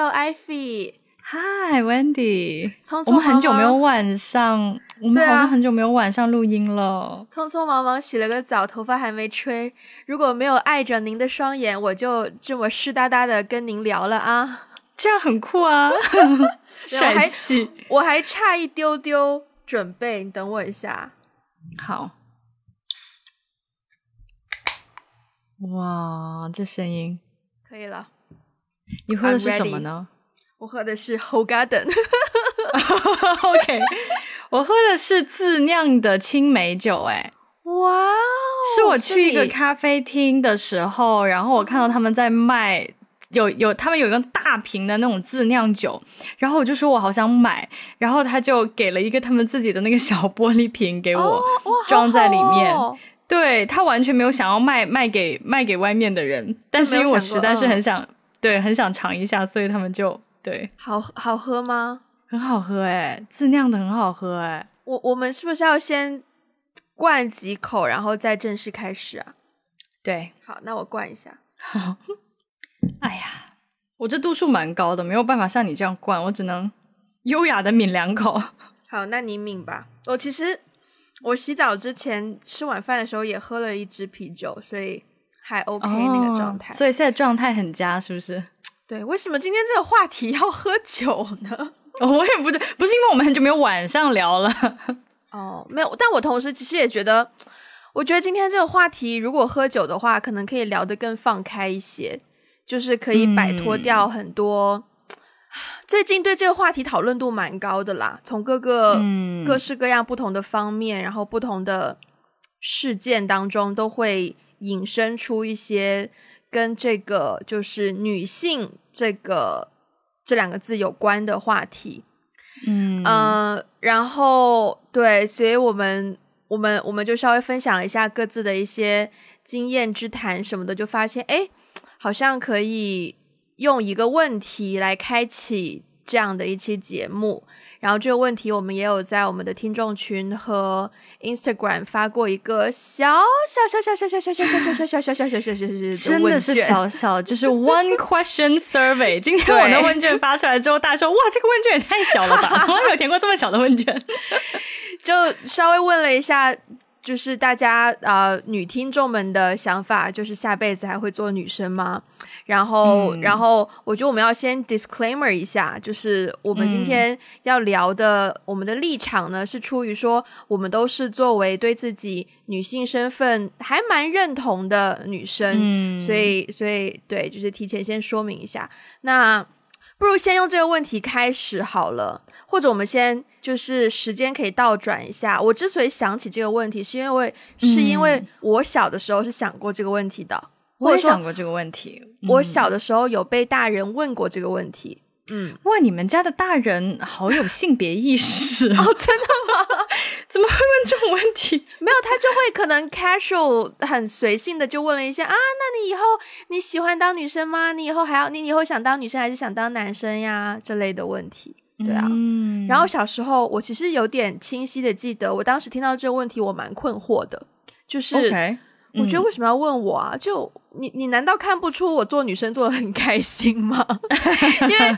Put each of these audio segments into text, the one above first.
Hello Ivy。Hi Wendy，匆匆我们很久没有晚上，我们好像很久没有晚上录音了。匆匆忙忙洗了个澡，头发还没吹。如果没有碍着您的双眼，我就这么湿哒哒的跟您聊了啊。这样很酷啊，帅气。我还差一丢丢准备，你等我一下。好，哇，这声音，可以了，你喝的是什么呢我喝的是 Whole Garden。OK，我喝的是自酿的青梅酒、哎。哇哦，是我去一个咖啡厅的时候，然后我看到他们在卖，有有他们有一个大瓶的那种自酿酒，然后我就说我好想买，然后他就给了一个他们自己的那个小玻璃瓶给我、哦装在里面。好好哦对他完全没有想要卖卖给卖给外面的人，但是因为我实在是很想、对很想尝一下，所以他们就对好好喝吗？很好喝哎，自酿的很好喝哎。我我们是不是要先灌几口，然后再正式开始啊？对，好，那我灌一下。好 哎呀，我这度数蛮高的，没有办法像你这样灌，我只能优雅的抿两口。好，那你抿吧。我其实我洗澡之前吃晚饭的时候也喝了一支啤酒，所以还 OK 那个状态。哦所以现在状态很佳，是不是？对，为什么今天这个话题要喝酒呢？我也不对，不是因为我们很久没有晚上聊了。哦，没有，但我同时其实也觉得，我觉得今天这个话题如果喝酒的话，可能可以聊得更放开一些，就是可以摆脱掉很多。最近对这个话题讨论度蛮高的啦，从各个、嗯各式各样不同的方面，然后不同的事件当中，都会引申出一些跟这个就是女性这个这两个字有关的话题。嗯呃，然后对，所以我们我们我们就稍微分享了一下各自的一些经验之谈什么的，就发现哎，好像可以用一个问题来开启这样的一期节目。然后这个问题我们也有在我们的听众群和 Instagram 发过一个小小小小小小小小小小小小小小小小小的真的是。小小，就是 one question survey。今天我的问卷发出来之后，大家说哇，这个问卷也太小了吧，从来没有填过这么小的问卷。就稍微问了一下，就是大家呃女听众们的想法，就是下辈子还会做女生吗？然后，嗯然后我觉得我们要先 disclaimer 一下，就是我们今天要聊的，我们的立场呢是出于说，我们都是作为对自己女性身份还蛮认同的女生，嗯所以，所以对，就是提前先说明一下。那不如先用这个问题开始好了，或者我们先就是时间可以倒转一下。我之所以想起这个问题，是因为是因为我小的时候是想过这个问题的，我也想过这个问题。我嗯小的时候有被大人问过这个问题。嗯，哇，你们家的大人好有性别意识啊！哦，真的吗 怎么会问这种问题？没有，他就会可能 casual 很随性的就问了一下啊，那你以后你喜欢当女生吗？你以后还要你以后想当女生还是想当男生呀？这类的问题。对啊，嗯然后小时候我其实有点清晰的记得，我当时听到这个问题，我蛮困惑的，就是。我觉得为什么要问我啊？就你你难道看不出我做女生做的很开心吗？因为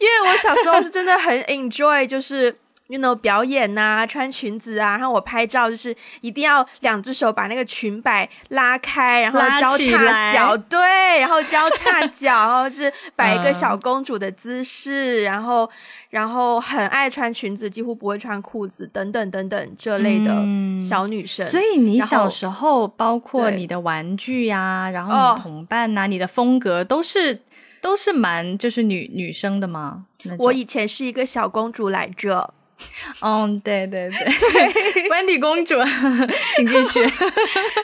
因为我小时候是真的很 enjoy，就是。You know 表演呐、穿裙子啊，然后我拍照就是一定要两只手把那个裙摆拉开，然后交叉脚，对，然后交叉脚，然后就是摆一个嗯小公主的姿势，然后然后很爱穿裙子，几乎不会穿裤子，等等等等这类的嗯小女生。所以你小时候，包括你的玩具呀、然后哦你的同伴呐、你的风格都是都是蛮就是女女生的吗？我以前是一个小公主来着。嗯，对对对 对，Wendy 公主，请继续。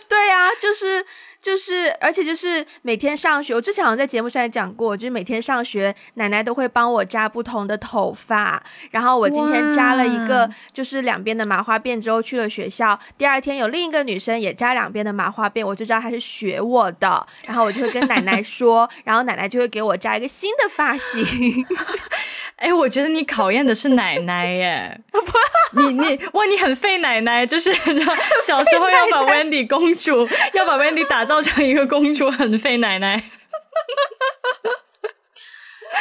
对呀、就是就是，而且就是每天上学，我之前好像在节目上也讲过，就是每天上学，奶奶都会帮我扎不同的头发。然后我今天扎了一个，就是两边的麻花辫之后去了学校，第二天有另一个女生也扎两边的麻花辫，我就知道她是学我的，然后我就会跟奶奶说，然后奶奶就会给我扎一个新的发型。哎，我觉得你考验的是奶奶耶，你你哇，你很费奶奶，就是 小时候要把 Wendy 公主，要把 Wendy 打造成一个公主，很费奶奶。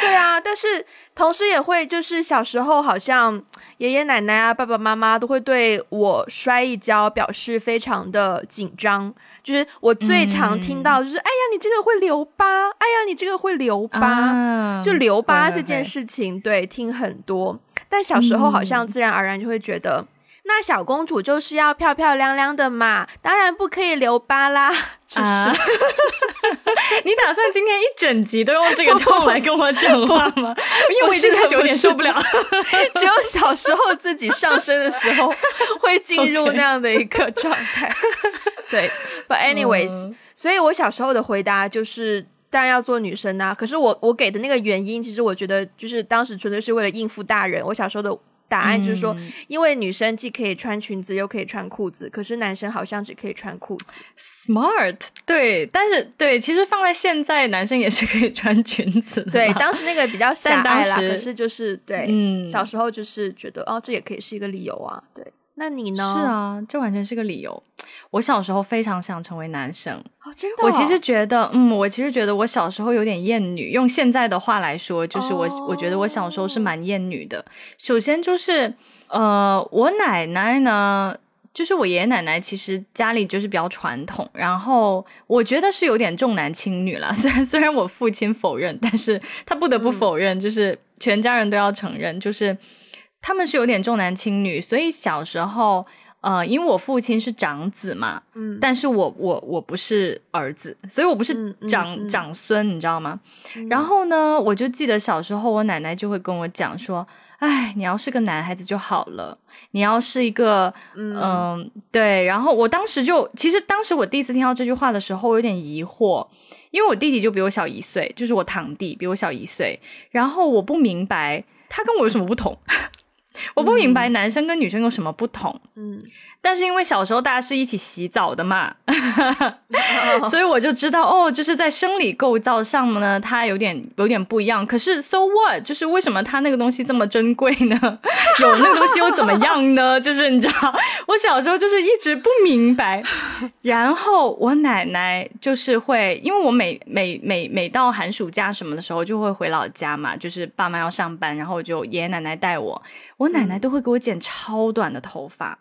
对 对啊，但是同时也会就是小时候好像爷爷奶奶啊、爸爸妈妈都会对我摔一跤表示非常的紧张。就是我最常听到就是，哎呀，你这个会留疤，哎呀，你这个会留疤，就留疤这件事情，对，听很多。但小时候好像自然而然就会觉得。那小公主就是要漂漂亮亮的嘛，当然不可以留疤啦。啊！你打算今天一整集都用这个痛来跟我讲话吗？因为我已经有点受不了。只有小时候自己上身的时候会进入那样的一个状态。对，But anyways，所以我小时候的回答就是，当然要做女生啊。可是我我给的那个原因，其实我觉得就是当时纯粹是为了应付大人。我小时候的。答案就是说，因为女生既可以穿裙子，又可以穿裤子，可是男生好像只可以穿裤子。Smart，对，但是对，其实放在现在，男生也是可以穿裙子。对，当时那个比较狭隘啦，可是就是对，嗯，小时候就是觉得哦，这也可以是一个理由啊，对。那你呢？是啊，这完全是个理由。我小时候非常想成为男生，哦，真的。我其实觉得，嗯，我其实觉得我小时候有点厌女。用现在的话来说，就是我，我觉得我小时候是蛮厌女的。首先就是，呃，我奶奶呢，就是我爷爷奶奶，其实家里就是比较传统，然后我觉得是有点重男轻女了。虽然虽然我父亲否认，但是他不得不否认，就是全家人都要承认，就是。他们是有点重男轻女，所以小时候，呃，因为我父亲是长子嘛，嗯，但是我我我不是儿子，所以我不是长长孙，你知道吗？然后呢，我就记得小时候，我奶奶就会跟我讲说，哎，你要是个男孩子就好了，你要是一个，嗯，对。然后我当时就，其实当时我第一次听到这句话的时候，我有点疑惑，因为我弟弟就比我小一岁，就是我堂弟比我小一岁，然后我不明白他跟我有什么不同。我不明白男生跟女生有什么不同。嗯。但是因为小时候大家是一起洗澡的嘛，所以我就知道哦，就是在生理构造上呢，它有点有点不一样。可是 so what？就是为什么它那个东西这么珍贵呢？有那个东西又怎么样呢？就是你知道，我小时候就是一直不明白。然后我奶奶就是会，因为我每每每每到寒暑假什么的时候就会回老家嘛，就是爸妈要上班，然后就爷爷奶奶带我，我奶奶都会给我剪超短的头发。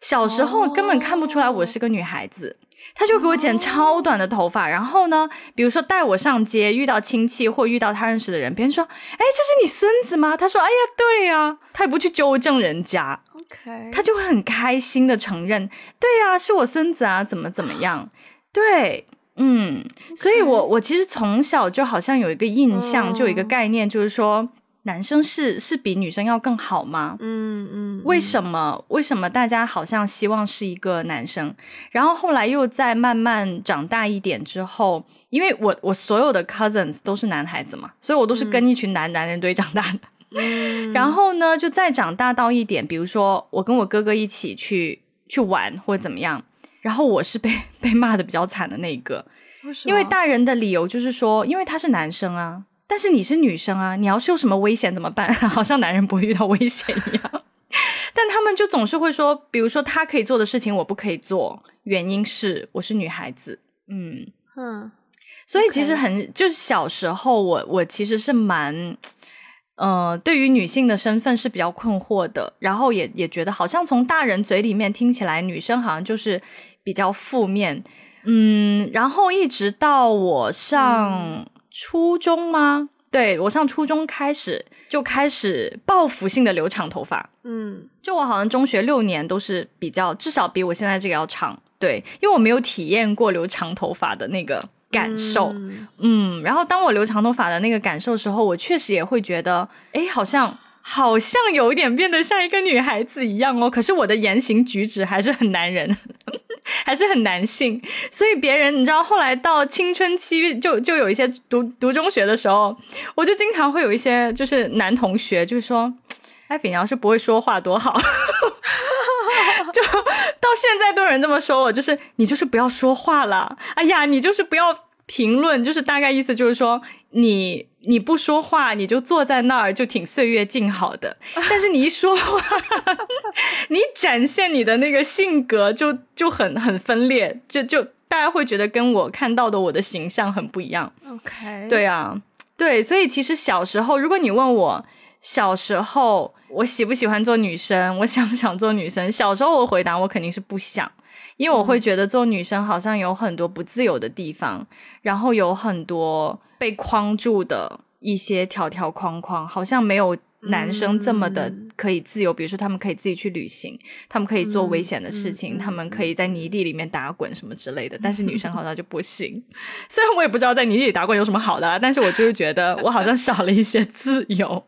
小时候根本看不出来我是个女孩子，他就给我剪超短的头发，然后呢，比如说带我上街，遇到亲戚或遇到他认识的人，别人说：“哎，这是你孙子吗？”他说：“哎呀，对呀。”他也不去纠正人家，OK，他就会很开心的承认：“对呀，是我孙子啊，怎么怎么样？”对，嗯，所以我我其实从小就好像有一个印象，就有一个概念，就是说。男生是是比女生要更好吗？嗯嗯，为什么？为什么大家好像希望是一个男生？然后后来又在慢慢长大一点之后，因为我我所有的 cousins 都是男孩子嘛，所以我都是跟一群男男人堆长大的。然后呢，就再长大到一点，比如说我跟我哥哥一起去去玩或者怎么样，然后我是被 被骂的比较惨的那一个，因为大人的理由就是说，因为他是男生啊。但是你是女生啊，你要是有什么危险怎么办？好像男人不会遇到危险一样。但他们就总是会说，比如说他可以做的事情我不可以做，原因是我是女孩子。嗯嗯，所以其实很就是小时候我我其实是蛮，呃，对于女性的身份是比较困惑的，然后也也觉得好像从大人嘴里面听起来女生好像就是比较负面。嗯，然后一直到我上。初中吗？对我上初中开始就开始报复性的留长头发。嗯，就我好像中学六年都是比较，至少比我现在这个要长。对，因为我没有体验过留长头发的那个感受。嗯，然后当我留长头发的那个感受时候，我确实也会觉得，哎，好像好像有一点变得像一个女孩子一样哦。可是我的言行举止还是很男人。还是很男性，所以别人你知道，后来到青春期就就有一些读读中学的时候，我就经常会有一些就是男同学就是说，艾比你要是不会说话多好，就到现在都有人这么说我，就是你就是不要说话了，哎呀，你就是不要评论，就是大概意思就是说你。你不说话，你就坐在那儿，就挺岁月静好的。但是你一说话，你展现你的那个性格，就就很很分裂，就就大家会觉得跟我看到的我的形象很不一样。OK，对啊，对，所以其实小时候，如果你问我小时候我喜不喜欢做女生，我想不想做女生，小时候我回答我肯定是不想，因为我会觉得做女生好像有很多不自由的地方，然后有很多被框住的一些条条框框，好像没有。男生这么的可以自由，比如说他们可以自己去旅行，他们可以做危险的事情，他们可以在泥地里面打滚什么之类的。但是女生好像就不行。虽然我也不知道在泥地里打滚有什么好的，但是我就是觉得我好像少了一些自由。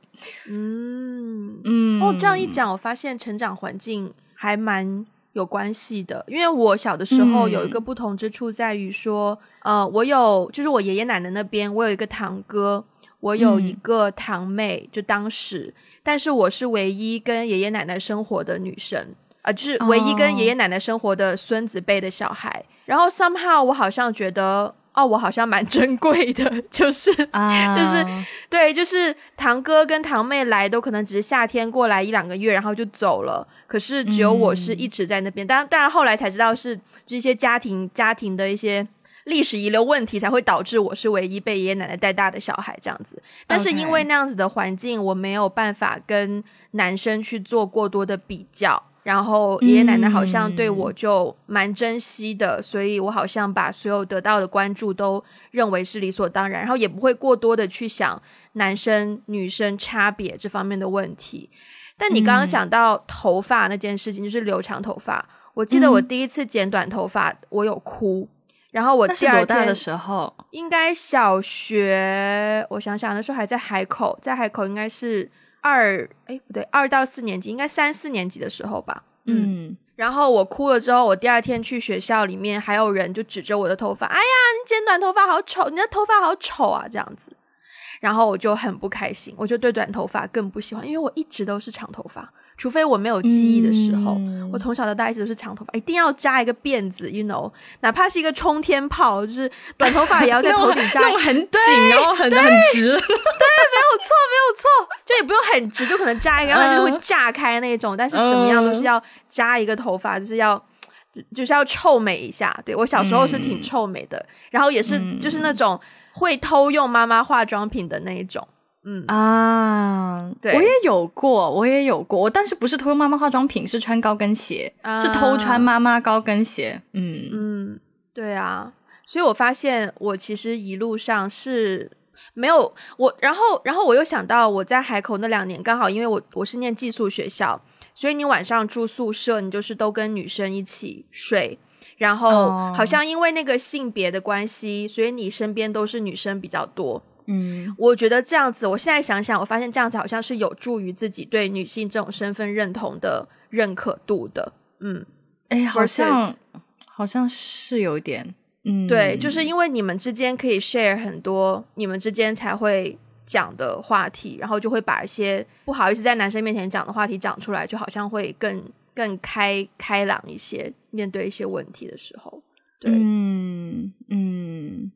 嗯嗯。哦，这样一讲，我发现成长环境还蛮有关系的。因为我小的时候有一个不同之处在于说，呃，我有就是我爷爷奶奶那边，我有一个堂哥。我有一个堂妹，就当时，但是我是唯一跟爷爷奶奶生活的女生，啊，就是唯一跟爷爷奶奶生活的孙子辈的小孩。然后 somehow 我好像觉得，哦，我好像蛮珍贵的，就是，就是，对，就是堂哥跟堂妹来都可能只是夏天过来一两个月，然后就走了。可是只有我是一直在那边。当然，当然后来才知道是就一些家庭家庭的一些。历史遗留问题才会导致我是唯一被爷爷奶奶带大的小孩这样子，但是因为那样子的环境，我没有办法跟男生去做过多的比较，然后爷爷奶奶好像对我就蛮珍惜的，所以我好像把所有得到的关注都认为是理所当然，然后也不会过多的去想男生女生差别这方面的问题。但你刚刚讲到头发那件事情，就是留长头发，我记得我第一次剪短头发，我有哭。然后我第二天的时候，应该小学，我想想那时候还在海口，在海口应该是二，哎不对，二到四年级，应该三四年级的时候吧。嗯，然后我哭了之后，我第二天去学校里面，还有人就指着我的头发，哎呀，你剪短头发好丑，你的头发好丑啊，这样子。然后我就很不开心，我就对短头发更不喜欢，因为我一直都是长头发。除非我没有记忆的时候，我从小到大一直都是长头发，一定要扎一个辫子，you know，哪怕是一个冲天炮，就是短头发也要在头顶扎，很紧，然后很很直，对，没有错，没有错，就也不用很直，就可能扎一个，然后就会炸开那种，但是怎么样都是要扎一个头发，就是要就是要臭美一下。对我小时候是挺臭美的，然后也是就是那种会偷用妈妈化妆品的那一种。嗯啊，对，我也有过，我也有过，我但是不是偷妈妈化妆品，是穿高跟鞋，是偷穿妈妈高跟鞋。嗯嗯，对啊，所以我发现我其实一路上是没有我，然后然后我又想到我在海口那两年，刚好因为我我是念寄宿学校，所以你晚上住宿舍，你就是都跟女生一起睡，然后好像因为那个性别的关系，所以你身边都是女生比较多。嗯，我觉得这样子，我现在想想，我发现这样子好像是有助于自己对女性这种身份认同的认可度的。嗯，哎，好像好像是有点，嗯，对，就是因为你们之间可以 share 很多，你们之间才会讲的话题，然后就会把一些不好意思在男生面前讲的话题讲出来，就好像会更更开开朗一些，面对一些问题的时候。对，嗯嗯。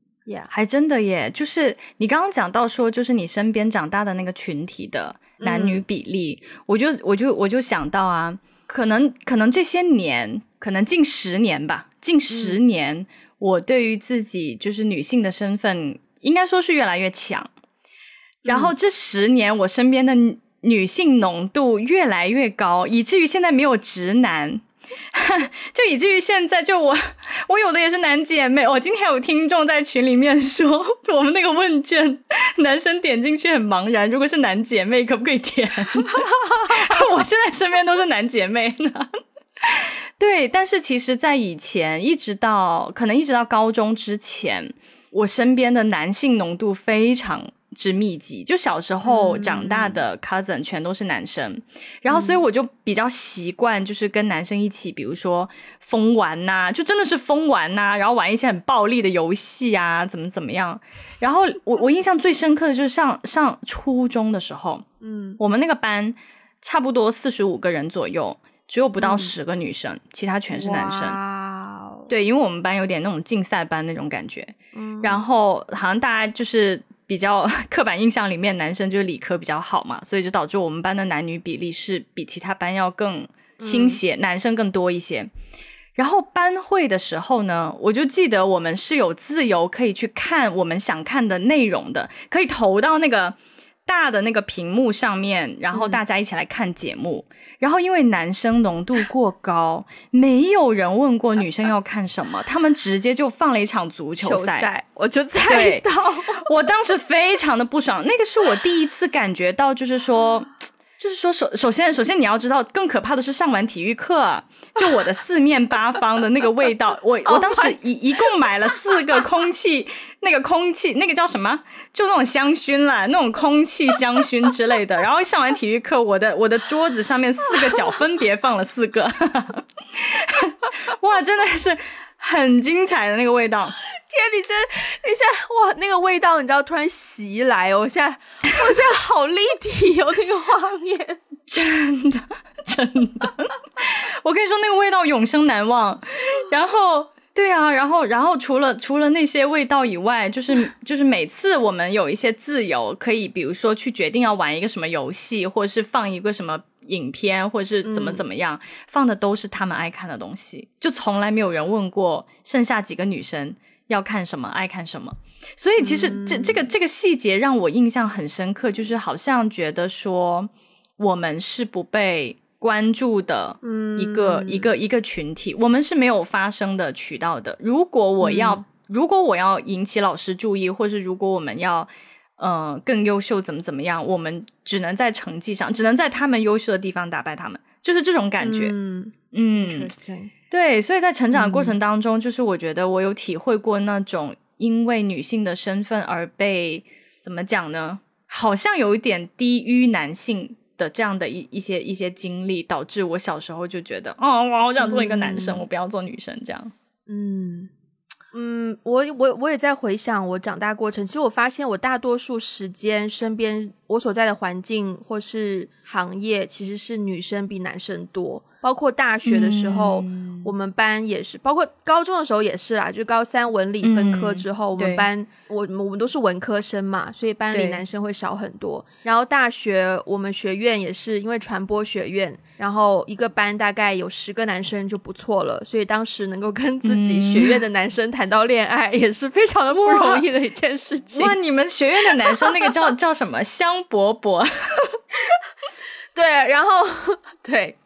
还真的耶，就是你刚刚讲到说，就是你身边长大的那个群体的男女比例，我就我就我就想到啊，可能可能这些年，可能近十年吧，近十年，我对于自己就是女性的身份，应该说是越来越强。然后这十年，我身边的女性浓度越来越高，以至于现在没有直男。就以至于现在，就我 我有的也是男姐妹。我今天有听众在群里面说，我们那个问卷男生点进去很茫然，如果是男姐妹可不可以填？我现在身边都是男姐妹呢。对，但是其实，在以前，一直到可能一直到高中之前，我身边的男性浓度非常。之密集，就小时候长大的 cousin 全都是男生，然后所以我就比较习惯，就是跟男生一起，比如说疯玩呐，就真的是疯玩呐，然后玩一些很暴力的游戏啊，怎么怎么样。然后我我印象最深刻的就是上上初中的时候，嗯，我们那个班差不多四十五个人左右，只有不到十个女生，其他全是男生。对，因为我们班有点那种竞赛班那种感觉，嗯，然后好像大家就是。比较 刻板印象里面，男生就是理科比较好嘛，所以就导致我们班的男女比例是比其他班要更倾斜，男生更多一些。然后班会的时候呢，我就记得我们是有自由可以去看我们想看的内容的，可以投到那个大的那个屏幕上面，然后大家一起来看节目。然后因为男生浓度过高，没有人问过女生要看什么，他们直接就放了一场足球赛，我就猜到，我当时非常的不爽，那个是我第一次感觉到，就是说。就是说，首首先，首先你要知道，更可怕的是上完体育课，就我的四面八方的那个味道。我我当时一一共买了四个空气，那个空气那个叫什么？就那种香薰啦，那种空气香薰之类的。然后上完体育课，我的我的桌子上面四个角分别放了四个，哇，真的是。很精彩的那个味道，天，你真，你现在哇，那个味道，你知道突然袭来，我现在，我现在好立体哦，那个画面，真的，真的，我跟你说，那个味道永生难忘。然后，对啊，然后，然后除了除了那些味道以外，就是就是每次我们有一些自由，可以比如说去决定要玩一个什么游戏，或者是放一个什么。影片或者是怎么怎么样放的都是他们爱看的东西，就从来没有人问过剩下几个女生要看什么爱看什么。所以其实这这个这个细节让我印象很深刻，就是好像觉得说我们是不被关注的一个一个一个群体，我们是没有发声的渠道的。如果我要如果我要引起老师注意，或是如果我们要。嗯，更优秀怎么怎么样？我们只能在成绩上，只能在他们优秀的地方打败他们，就是这种感觉。嗯嗯，对，所以在成长的过程当中，就是我觉得我有体会过那种因为女性的身份而被怎么讲呢？好像有一点低于男性的这样的一一些一些经历，导致我小时候就觉得，哦，我好想做一个男生，我不要做女生这样。嗯。嗯，我我我也在回想我长大过程。其实我发现，我大多数时间身边我所在的环境或是行业，其实是女生比男生多。包括大学的时候，我们班也是；包括高中的时候也是啦。就高三文理分科之后，我们班我我们都是文科生嘛，所以班里男生会少很多。然后大学我们学院也是因为传播学院，然后一个班大概有十个男生就不错了。所以当时能够跟自己学院的男生谈到恋爱，也是非常的不容易的一件事情。哇，你们学院的男生那个叫 叫什么香饽饽？对，然后 对。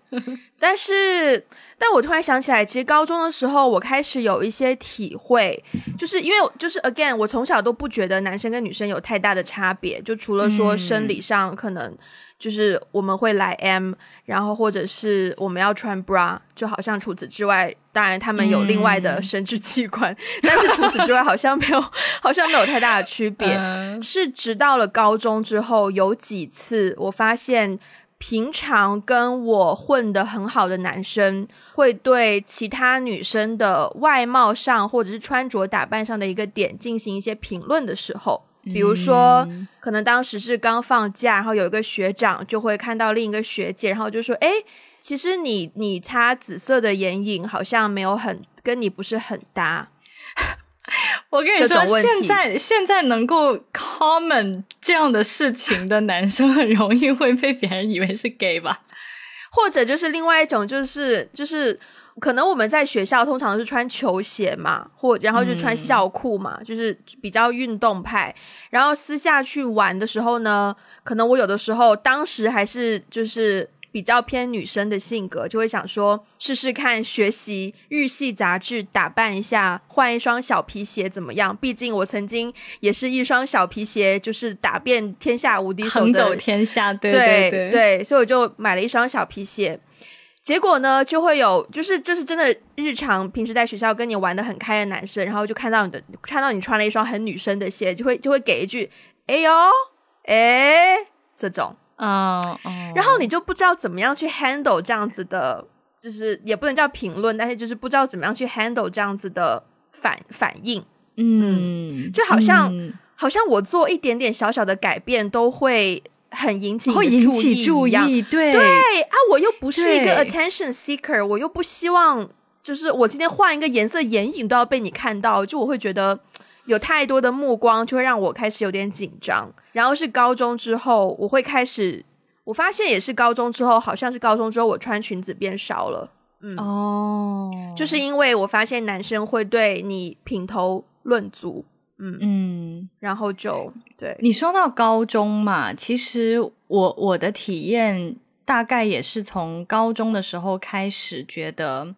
但是，但我突然想起来，其实高中的时候，我开始有一些体会，就是因为就是 again，我从小都不觉得男生跟女生有太大的差别，就除了说生理上可能就是我们会来 M，然后或者是我们要穿 bra，就好像除此之外，当然他们有另外的生殖器官，但是除此之外好像没有，好像没有太大的区别。是直到了高中之后，有几次我发现。平常跟我混的很好的男生，会对其他女生的外貌上或者是穿着打扮上的一个点进行一些评论的时候，比如说，可能当时是刚放假，然后有一个学长就会看到另一个学姐，然后就说：“哎，其实你你擦紫色的眼影好像没有很跟你不是很搭。”我跟你说，现在现在能够 comment 这样的事情的男生，很容易会被别人以为是 gay 吧？或者就是另外一种，就是就是可能我们在学校通常都是穿球鞋嘛，或然后就穿校裤嘛，就是比较运动派。然后私下去玩的时候呢，可能我有的时候当时还是就是。比较偏女生的性格，就会想说试试看学习日系杂志，打扮一下，换一双小皮鞋怎么样？毕竟我曾经也是一双小皮鞋，就是打遍天下无敌手的，横走天下。对对对，所以我就买了一双小皮鞋。结果呢，就会有就是就是真的日常平时在学校跟你玩的很开的男生，然后就看到你的看到你穿了一双很女生的鞋，就会就会给一句哎呦哎这种。哦，然后你就不知道怎么样去 handle 这样子的，就是也不能叫评论，但是就是不知道怎么样去 handle 这样子的反反应，嗯，就好像好像我做一点点小小的改变都会很引起会引起注意，对对啊，我又不是一个 attention seeker，我又不希望就是我今天换一个颜色眼影都要被你看到，就我会觉得。有太多的目光，就会让我开始有点紧张。然后是高中之后，我会开始，我发现也是高中之后，好像是高中之后，我穿裙子变少了。嗯，哦，就是因为我发现男生会对你品头论足，嗯嗯，然后就对你说到高中嘛，其实我我的体验大概也是从高中的时候开始觉得，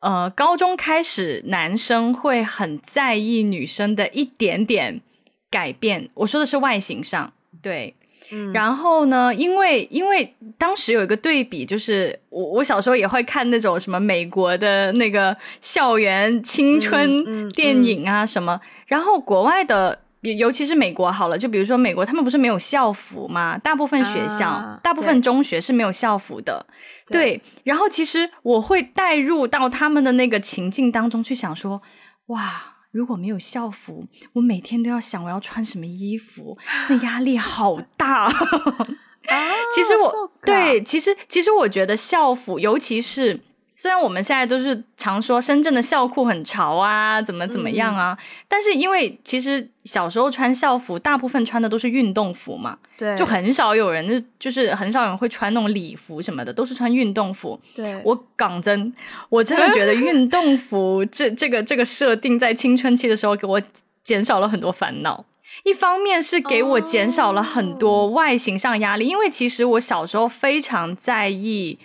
呃，高中开始男生会很在意女生的一点点改变，我说的是外形上，对。嗯然后呢，因为因为当时有一个对比，就是我我小时候也会看那种什么美国的那个校园青嗯春嗯电影啊什么，然后国外的。尤尤其是美国好了，就比如说美国，他们不是没有校服吗？大部分学校、啊大部分中学是没有校服的。对，然后其实我会带入到他们的那个情境当中去想说，哇，如果没有校服，我每天都要想我要穿什么衣服，那压力好大。啊，其实我 so 对，其实其实我觉得校服，尤其是虽然我们现在都是常说深圳的校裤很潮啊，怎么怎么样啊，嗯但是因为其实小时候穿校服，大部分穿的都是运动服嘛，对，就很少有人就就是很少有人会穿那种礼服什么的，都是穿运动服。对，我讲真，我真的觉得运动服这这个这个设定在青春期的时候给我减少了很多烦恼。一方面是给我减少了很多外形上压力，因为其实我小时候非常在意，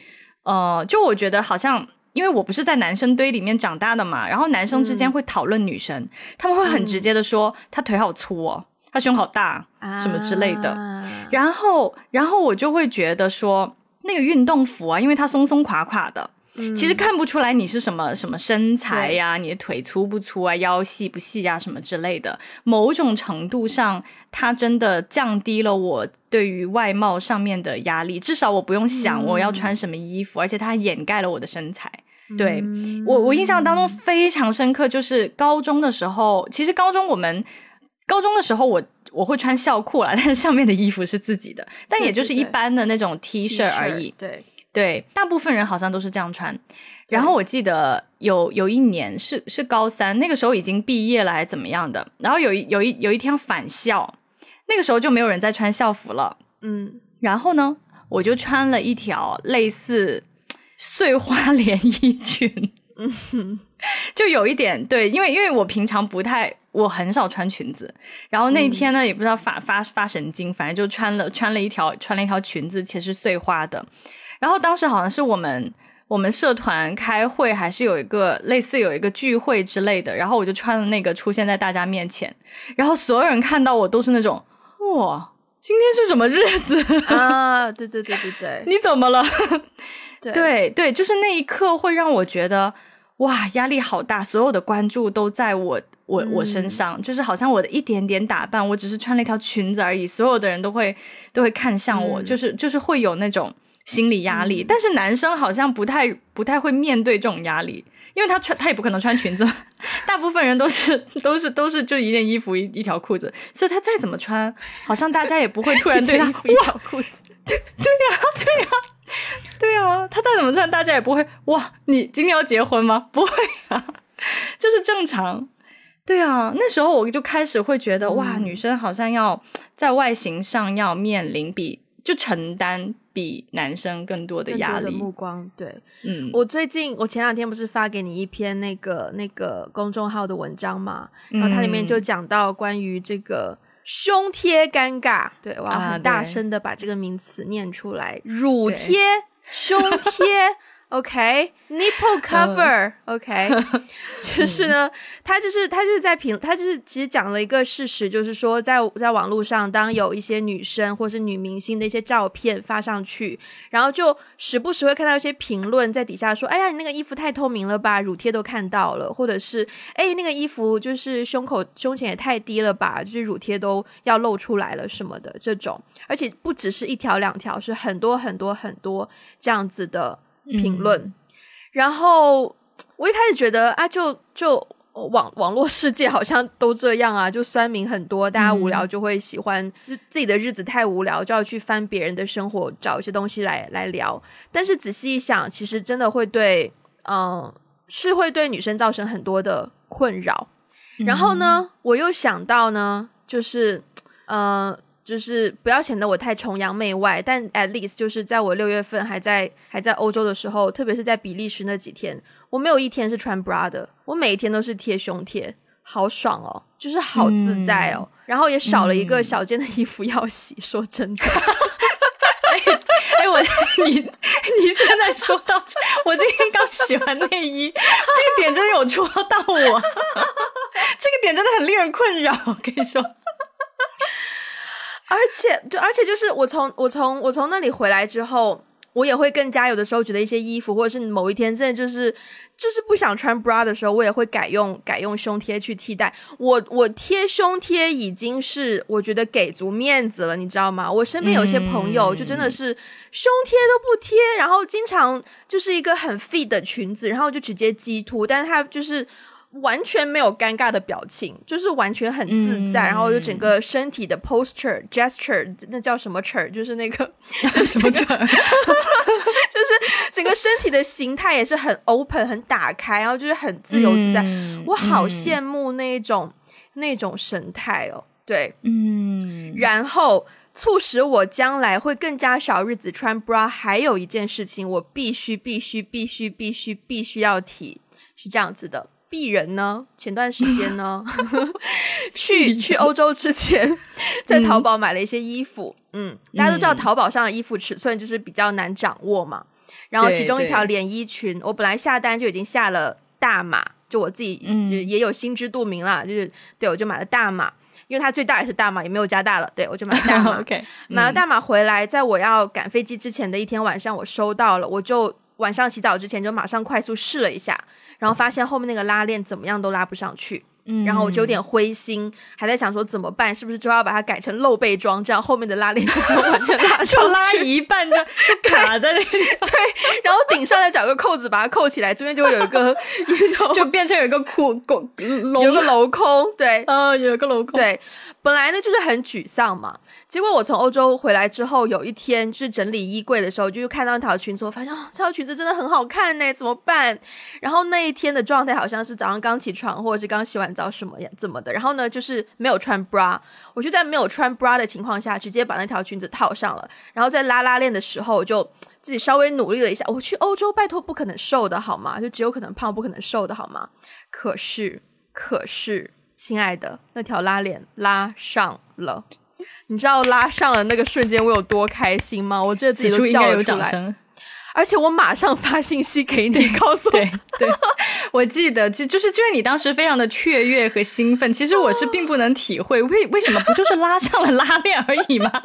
呃，就我觉得好像。因为我不是在男生堆里面长大的嘛，然后男生之间会讨论女生，他们会很直接的说、她腿好粗哦，她胸好大，什么之类的。啊然后，然后我就会觉得说，那个运动服啊，因为它松松垮垮的，其实看不出来你是什么什么身材呀、你的腿粗不粗啊，腰细不细啊，什么之类的。某种程度上，它真的降低了我对于外貌上面的压力，至少我不用想我要穿什么衣服，而且它掩盖了我的身材。对我，我印象当中非常深刻，就是高中的时候，其实高中我们高中的时候我。我会穿校裤啦，但是上面的衣服是自己的，但也就是一般的那种 T 恤而已。对，对，大部分人好像都是这样穿。然后我记得有有一年是是高三，那个时候已经毕业了还是怎么样的。然后有一有一有一天返校，那个时候就没有人再穿校服了。嗯，然后呢，我就穿了一条类似碎花连衣裙，嗯 就有一点对，因为因为我平常不太，我很少穿裙子，然后那天呢、也不知道发发发神经，反正就穿了穿了一条穿了一条裙子，且是碎花的。然后当时好像是我们我们社团开会，还是有一个类似有一个聚会之类的，然后我就穿了那个出现在大家面前，然后所有人看到我都是那种哇，今天是什么日子？啊，对对对对对你怎么了？对对对，就是那一刻会让我觉得哇，压力好大，所有的关注都在我我我身上，就是好像我的一点点打扮，我只是穿了一条裙子而已，所有的人都会都会看向我，嗯就是就是会有那种心理压力。但是男生好像不太不太会面对这种压力。因为他穿，他也不可能穿裙子，大部分人都是都是都是就一件衣服一一条裤子，所以他再怎么穿，好像大家也不会 突然对他一件衣服一条裤子，对啊，他再怎么穿，大家也不会哇，你今天要结婚吗？不会啊，就是正常。对啊，那时候我就开始会觉得、哇，女生好像要在外形上要面临比就承担比男生更多的压力。目光，对。嗯，我最近，我前两天不是发给你一篇那个那个公众号的文章嘛，然后它里面就讲到关于这个胸贴尴尬，对我要啊很大声的把这个名词念出来，乳贴、胸贴。OK，nipple cover，OK，、就是呢，他就是他就是在评，他就是其实讲了一个事实，就是说在在网络上，当有一些女生或是女明星的一些照片发上去，然后就时不时会看到一些评论在底下说：“哎呀，你那个衣服太透明了吧，乳贴都看到了。”或者是“哎，那个衣服就是胸口胸前也太低了吧，就是乳贴都要露出来了什么的这种。”而且不只是一条两条，是很多很多很多这样子的评论。然后我一开始觉得啊，就就网 网络世界好像都这样啊，就酸民很多，大家无聊就会喜欢、自己的日子太无聊，就要去翻别人的生活，找一些东西来来聊。但是仔细一想，其实真的会对，嗯、是会对女生造成很多的困扰。然后呢，我又想到呢，就是呃，就是不要显得我太崇洋媚外，但 at least 就是在我六月份还在还在欧洲的时候，特别是在比利时那几天，我没有一天是穿 bra 的，我每一天都是贴胸贴，好爽哦，就是好自在哦，然后也少了一个小件的衣服要洗。说真的，哎我 你你现在说到，我今天刚洗完内衣，这个点真的有戳到我，这个点真的很令人困扰，我跟你说。而且，就而且就是我从我从我从那里回来之后，我也会更加有的时候觉得一些衣服，或者是某一天真的就是就是不想穿 bra 的时候，我也会改用改用胸贴去替代。我我贴胸贴已经是我觉得给足面子了，你知道吗？我身边有些朋友就真的是胸贴都不贴，然后经常就是一个很 fit 的裙子，然后就直接激凸，但是他就是。完全没有尴尬的表情，就是完全很自在，然后就整个身体的 posture gesture，那叫什么 ture？就是那个 什么 ture？就是整个身体的形态也是很 open、很打开，然后就是很自由自在。我好羡慕那种那种神态哦，对，嗯。然后促使我将来会更加少日子穿 bra，还有一件事情，我必须必须必须必须必须要提，是这样子的。鄙人呢？前段时间呢，去去欧洲之前，在淘宝买了一些衣服。嗯，大家都知道淘宝上的衣服尺寸就是比较难掌握嘛。然后其中一条连衣裙，我本来下单就已经下了大码，就我自己就也有心知肚明了，就是对我就买了大码，因为它最大也是大码，也没有加大了。对我就买了大码。OK，买了大码回来，在我要赶飞机之前的一天晚上，我收到了，我就晚上洗澡之前就马上快速试了一下。然后发现后面那个拉链怎么样都拉不上去，然后我就有点灰心，还在想说怎么办，是不是之后要把它改成露背装，这样后面的拉链就不用完全拉 上，拉一半就 就卡在那里。对，然后顶上再找个扣子把它扣起来，这边就会有一个，就变成有一个库空，有个镂空。对，啊，有一个镂空。对，本来呢就是很沮丧嘛，结果我从欧洲回来之后，有一天就是整理衣柜的时候，就看到一条裙子，我发现哦，这条裙子真的很好看呢，怎么办？然后那一天的状态好像是早上刚起床，或者是刚洗完澡什么呀，怎么的？然后呢，就是没有穿 bra，我就在没有穿 bra 的情况下，直接把那条裙子套上了。然后在拉拉链的时候，我就自己稍微努力了一下。我去欧洲，拜托不可能瘦的好吗？就只有可能胖，不可能瘦的好吗？可是，可是，亲爱的，那条拉链拉上了。你知道拉上了那个瞬间我有多开心吗？我觉得自己都叫了出来。而且我马上发信息给你，告诉对，我记得，就就是就是你当时非常的雀跃和兴奋。其实我是并不能体会为为什么不就是拉上了拉链而已吗？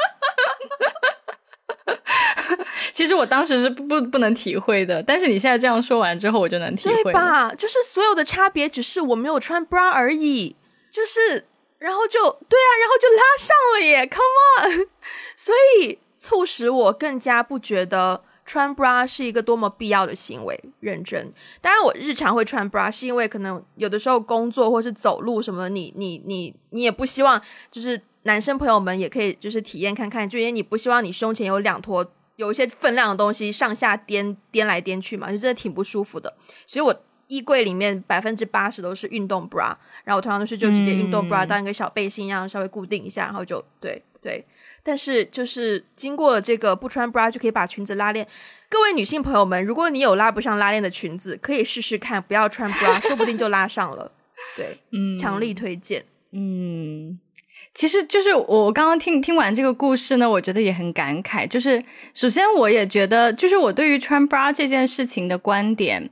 其实我当时是不不能体会的。但是你现在这样说完之后，我就能体会。对吧？就是所有的差别只是我没有穿 bra 而已。就是，然后就对啊，然后就拉上了耶，come on！所以促使我更加不觉得。穿 bra 是一个多么必要的行为，认真。当然，我日常会穿 bra，是因为可能有的时候工作或是走路什么，你你你你也不希望，就是男生朋友们也可以就是体验看看，就因为你不希望你胸前有两坨有一些分量的东西上下颠颠来颠去嘛，就真的挺不舒服的。所以我衣柜里面百分之八十都是运动 bra，然后我通常都是就直接运动 bra 当一个小背心一样稍微固定一下，然后就对对。但是，就是经过了这个不穿 bra 就可以把裙子拉链。各位女性朋友们，如果你有拉不上拉链的裙子，可以试试看，不要穿 bra，说不定就拉上了。对，嗯，强力推荐。嗯，其实就是我刚刚听听完这个故事呢，我觉得也很感慨。就是首先，我也觉得，就是我对于穿 bra 这件事情的观点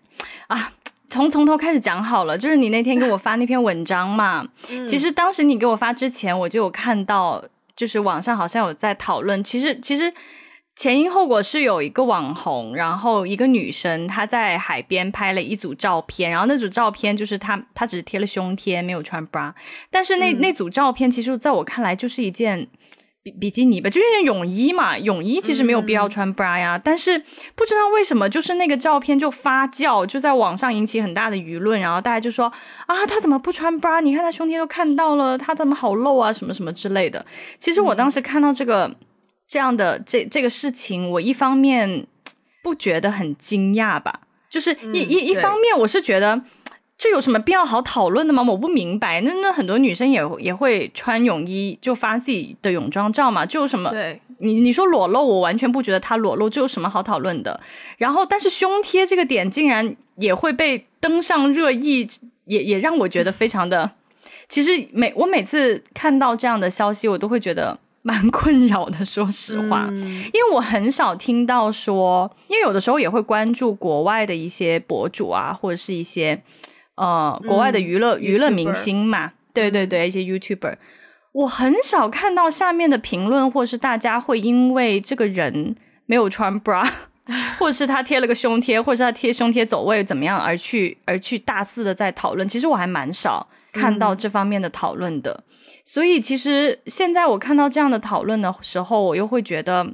啊，从从头开始讲好了。就是你那天给我发那篇文章嘛，其实当时你给我发之前，我就有看到。就是网上好像有在讨论，其实其实前因后果是有一个网红，然后一个女生她在海边拍了一组照片，然后那组照片就是她她只是贴了胸贴，没有穿 bra，但是那那组照片其实在我看来就是一件。比比基尼吧，就是泳衣嘛。泳衣其实没有必要穿 bra 呀，但是不知道为什么，就是那个照片就发酵，就在网上引起很大的舆论，然后大家就说啊，他怎么不穿 bra？你看他胸贴都看到了，他怎么好露啊？什么什么之类的。其实我当时看到这个这样的这这个事情，我一方面不觉得很惊讶吧，就是一一一方面我是觉得。这有什么必要好讨论的吗？我不明白。那那很多女生也也会穿泳衣就发自己的泳装照嘛，就有什么？对，你你说裸露，我完全不觉得她裸露，这有什么好讨论的？然后，但是胸贴这个点竟然也会被登上热议，也也让我觉得非常的。其实每我每次看到这样的消息，我都会觉得。蛮困扰的，说实话，因为我很少听到说，因为有的时候也会关注国外的一些博主啊，或者是一些呃国外的娱乐娱乐明星嘛，对对对，一些 YouTuber，我很少看到下面的评论，或是大家会因为这个人没有穿 bra，或者是他贴了个胸贴，或者是他贴胸贴走位怎么样而去而去大肆的在讨论，其实我还蛮少。看到这方面的讨论的，所以其实现在我看到这样的讨论的时候，我又会觉得，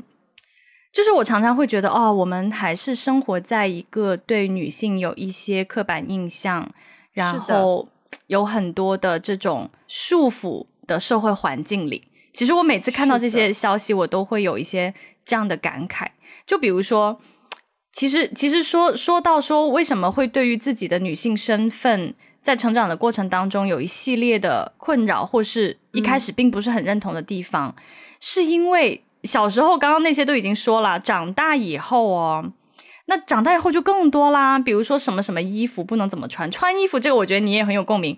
就是我常常会觉得，哦，我们还是生活在一个对女性有一些刻板印象，然后有很多的这种束缚的社会环境里。其实我每次看到这些消息，我都会有一些这样的感慨。就比如说，其实其实说说到说，为什么会对于自己的女性身份？在成长的过程当中，有一系列的困扰，或是一开始并不是很认同的地方，是因为小时候刚刚那些都已经说了，长大以后哦，那长大以后就更多啦。比如说什么什么衣服不能怎么穿，穿衣服这个我觉得你也很有共鸣。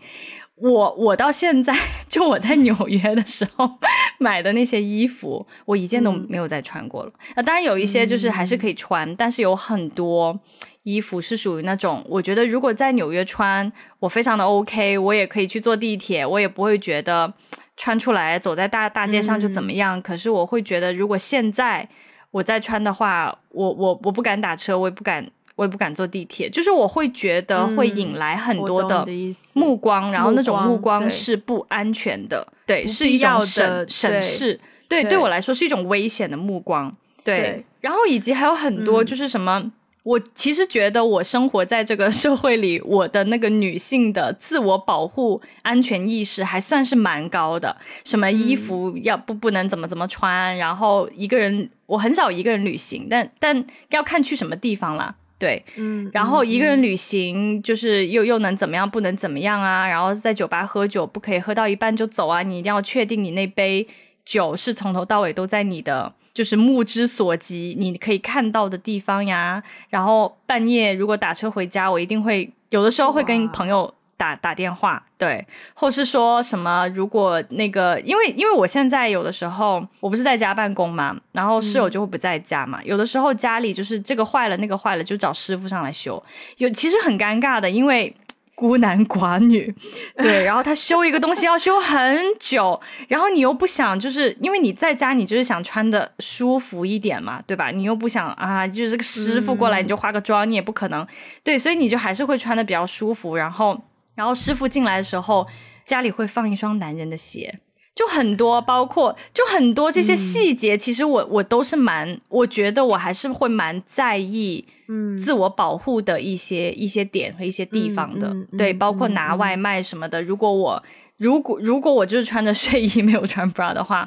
我我到现在 就我在纽约的时候买的那些衣服，我一件都没有再穿过了。那当然有一些就是还是可以穿，但是有很多。衣服是属于那种，我觉得如果在纽约穿，我非常的 OK，我也可以去坐地铁，我也不会觉得穿出来走在大大街上就怎么样。可是我会觉得，如果现在我在穿的话，我我我不敢打车，我也不敢，我也不敢坐地铁，就是我会觉得会引来很多的目光，然后那种目光是不安全的，对，是一种审审视，对，对我来说是一种危险的目光，对，然后以及还有很多就是什么。我其实觉得，我生活在这个 社会里，我的那个女性的自我保护安全意识还算是蛮高的。什么衣服要不不能怎么怎么穿，然后一个人我很少一个人旅行，但但要看去什么地方啦。对，嗯，然后一个人旅行就是又又能怎么样，不能怎么样啊？然后在酒吧喝酒不可以喝到一半就走啊？你一定要确定你那杯酒是从头到尾都在你的。就是目之所及，你可以看到的地方呀。然后半夜如果打车回家，我一定会有的时候会跟朋友打打电话，对，或是说什么如果那个，因为因为我现在有的时候我不是在家办公嘛，然后室友就会不在家嘛，有的时候家里就是这个坏了那个坏了，就找师傅上来修，有其实很尴尬的，因为。孤男寡女，对，然后他修一个东西要修很久，然后你又不想，就是因为你在家，你就是想穿的舒服一点嘛，对吧？你又不想啊，就是这个师傅过来你就化个妆，你也不可能，对，所以你就还是会穿的比较舒服。然后，然后师傅进来的时候，家里会放一双男人的鞋。就很多，包括就很多这些细节，其实我我都是蛮，我觉得我还是会蛮在意，嗯，自我保护的一些一些点和一些地方的，对，包括拿外卖什么的。如果我如果如果我就是穿着睡衣 没有穿 bra 的话，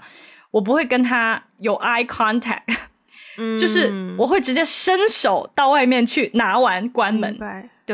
我不会跟他有 eye contact，嗯，就是我会直接伸手到外面去拿完关门，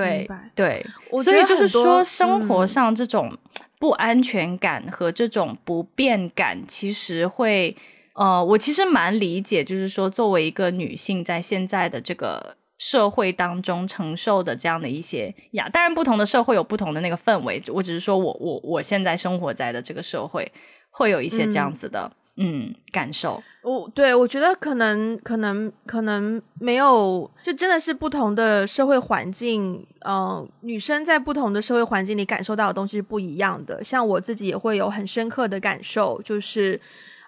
对对，所以就是说生活上这种。不安全感和这种不便感，其实会，呃，我其实蛮理解，就是说，作为一个女性，在现在的这个社会当中承受的这样的一些呀，当然不同的社会有不同的那个氛围，我只是说我我我现在生活在的这个社会，会有一些这样子的。嗯，感受我对我觉得可能可能可能没有，就真的是不同的社会环境，嗯，女生在不同的社会环境里感受到的东西是不一样的。像我自己也会有很深刻的感受，就是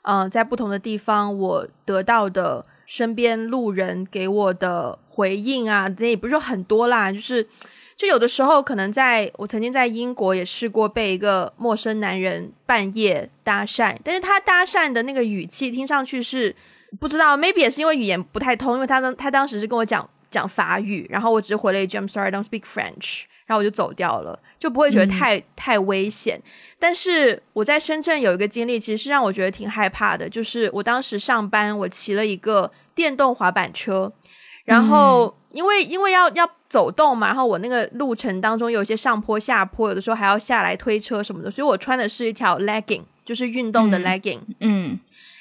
嗯，在不同的地方，我得到的身边路人给我的回应啊，那也不是说很多啦，就是。就有的时候，可能在我曾经在英国也试过被一个陌生男人半夜搭讪，但是他搭讪的那个语气听上去是不知道，maybe 也是因为语言不太通，因为他当他当时是跟我讲讲法语，然后我只是回了一句 I'm sorry, I don't speak French，然后我就走掉了，就不会觉得太太危险。但是我在深圳有一个经历，其实是让我觉得挺害怕的，就是我当时上班，我骑了一个电动滑板车，然后。因为因为要要走动嘛，然后我那个路程当中有一些上坡下坡，有的时候还要下来推车什么的，所以我穿的是一条 legging，就是运动的 legging，嗯，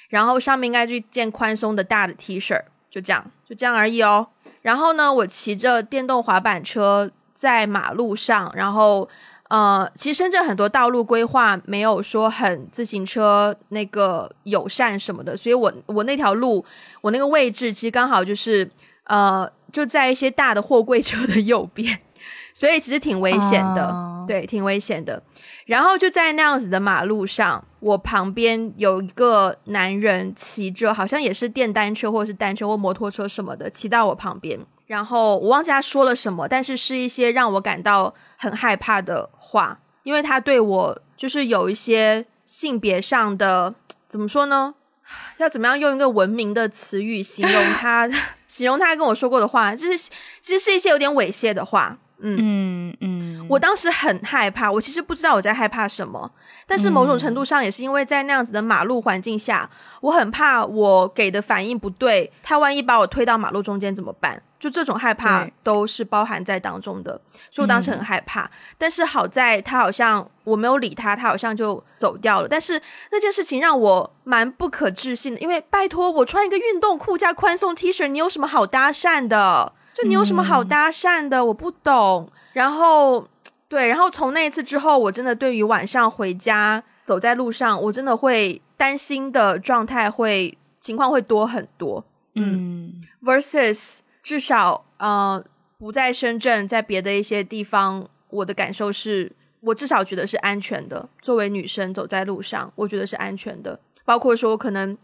然后上面应该是一件宽松的大的 T 恤，就这样，就这样而已哦。然后呢，我骑着电动滑板车在马路上，然后呃，其实深圳很多道路规划没有说很自行车那个友善什么的，所以我我那条路我那个位置其实刚好就是呃就在一些大的货柜车的右边，所以其实挺危险的，哦对，挺危险的。然后就在那样子的马路上，我旁边有一个男人骑着，好像也是电单车或者是单车或摩托车什么的，骑到我旁边。然后我忘记他说了什么，但是是一些让我感到很害怕的话，因为他对我就是有一些性别上的怎么说呢？要怎么样用一个文明的词语形容他？形容他跟我说过的话，就是其实是一些有点猥亵的话。嗯，嗯嗯，我当时很害怕，我其实不知道我在害怕什么，但是某种程度上也是因为在那样子的马路环境下，我很怕我给的反应不对，他万一把我推到马路中间怎么办？就这种害怕都是包含在当中的，所以我当时很害怕。但是好在他好像我没有理他，他好像就走掉了。但是那件事情让我蛮不可置信的，因为拜托我穿一个运动裤加宽松 T 恤，你有什么好搭讪的？就你有什么好搭讪的？我不懂。然后对，然后从那一次之后，我真的对于晚上回家走在路上，我真的会担心的状态会情况会多很多。嗯 versus 至少呃不在深圳，在别的一些地方，我的感受是我至少觉得是安全的。作为女生走在路上，我觉得是安全的。包括说可能，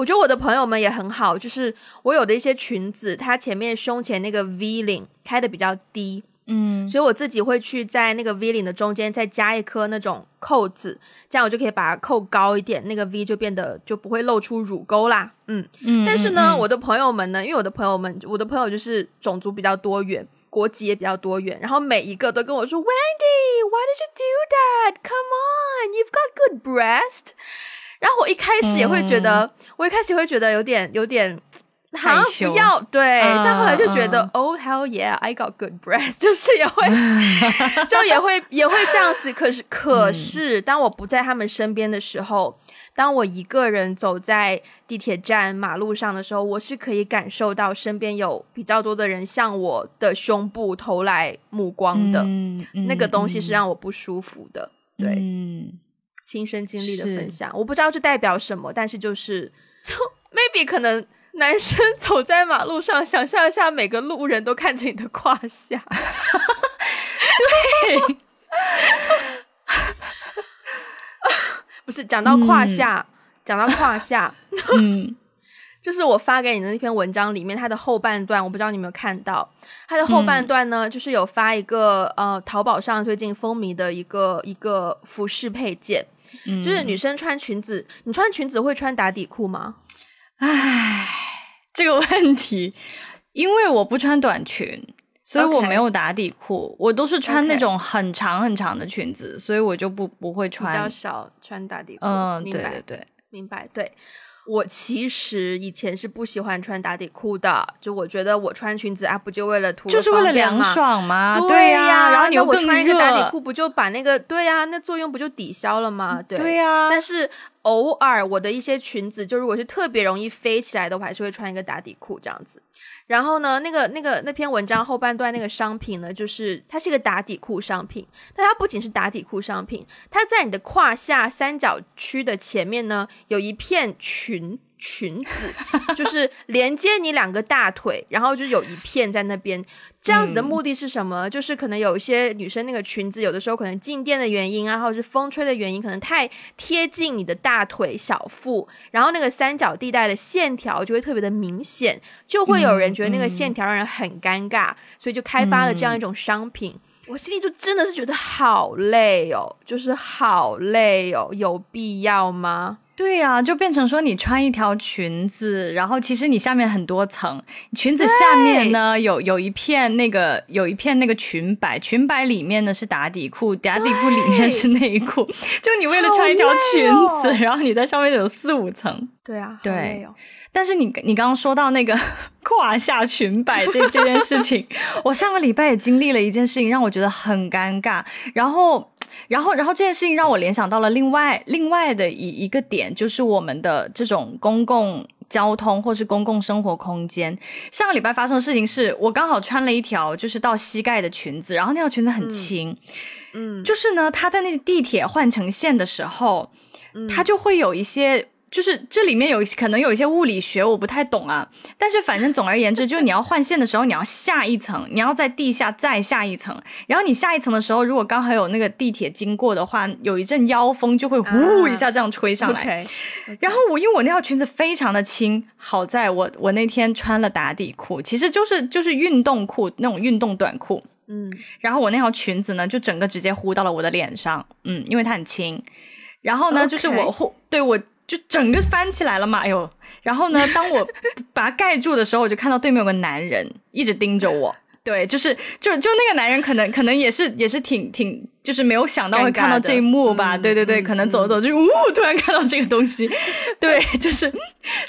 我觉得我的朋友们也很好，就是我有的一些裙子，它前面胸前那个 V 领开的比较低，嗯所以我自己会去在那个 V 领的中间再加一颗那种扣子，这样我就可以把它扣高一点，那个 V 就变得就不会露出乳沟啦。嗯，嗯，但是呢，嗯我的朋友们呢，因为我的朋友们，我的朋友就是种族比较多元，国籍也比较多元，然后每一个都跟我说，Wendy，why did you do that? Come on, you've got good breast。然后我一开始也会觉得，我一开始会觉得有点有点。啊，害羞不要对，嗯但后来就觉得、嗯 o h hell yeah，I got good breath，就是也会，就也会也会这样子。可是可是，当我不在他们身边的时候，当我一个人走在地铁站马路上的时候，我是可以感受到身边有比较多的人向我的胸部投来目光的，嗯那个东西是让我不舒服的。对，嗯亲身经历的分享，我不知道这代表什么，但是就是就 maybe 可能男生 走在马路上，想象一下每个路人都看着你的胯下，对，不是讲到胯下，讲到胯下，嗯。就是我发给你的那篇文章里面，它的后半段，我不知道你有没有看到。它的后半段呢，就是有发一个呃，淘宝上最近风靡的一个一个服饰配件，嗯，就是女生穿裙子，你穿裙子会穿打底裤吗？唉，这个问题，因为我不穿短裙，所以我没有打底裤，我都是穿那种很长很长的裙子，所以我就不不会穿比较。少穿打底裤，嗯，对对对，明白，对。我其实以前是不喜欢穿打底裤的，就我觉得我穿裙子啊，不就为了图就是为了凉爽吗，对呀、然后你那我又穿一个打底裤，不就把那个对呀、那作用不就抵消了吗？对对呀、但是偶尔我的一些裙子，就如果是特别容易飞起来的，我还是会穿一个打底裤这样子。然后呢，那个那个那篇文章后半段那个商品呢，就是它是一个打底裤商品，但它不仅是打底裤商品，它在你的胯下三角区的前面呢，有一片裙。裙子就是连接你两个大腿，然后就有一片在那边。这样子的目的是什么？就是可能有一些女生那个裙子，有的时候可能静电的原因啊，或者是风吹的原因，可能太贴近你的大腿、小腹，然后那个三角地带的线条就会特别的明显，就会有人觉得那个线条让人很尴尬，所以就开发了这样一种商品。我心里就真的是觉得好累哦，就是好累哦，有必要吗？对呀、就变成说你穿一条裙子，然后其实你下面很多层，裙子下面呢有有一片那个有一片那个裙摆，裙摆里面呢是打底裤，打底裤里面是内裤，就你为了穿一条裙子，哦。然后你在上面有四五层，对啊，好对累哦但是你你刚刚说到那个 胯下裙摆这这件事情，我上个礼拜也经历了一件事情，让我觉得很尴尬。然后，然后，然后这件事情让我联想到了另外另外的一一个点，就是我们的这种公共。交通或是公共生活空间，上个礼拜发生的事情是我刚好穿了一条就是到膝盖的裙子，然后那条裙子很轻，嗯，就是呢，它在那个地铁换乘线的时候，嗯它就会有一些，就是这里面有可能有一些物理学我不太懂啊，但是反正总而言之，就是你要换线的时候，你要下一层，你要在地下再下一层，然后你下一层的时候，如果刚好有那个地铁经过的话，有一阵妖风就会呼一下这样吹上来。然后我因为我那条裙子非常的轻，好在我我那天穿了打底裤，其实就是就是运动裤那种运动短裤，嗯然后我那条裙子呢，就整个直接呼到了我的脸上，嗯，因为它很轻。然后呢就是我呼，对我就整个翻起来了嘛，哎呦！然后呢，当我 把它盖住的时候，我就看到对面有个男人一直盯着我。对，就是就就那个男人，可能可能也是也是挺挺，就是没有想到会看到这一幕吧？嗯对对对，嗯可能走着走着就呜，突然看到这个东西，对，就是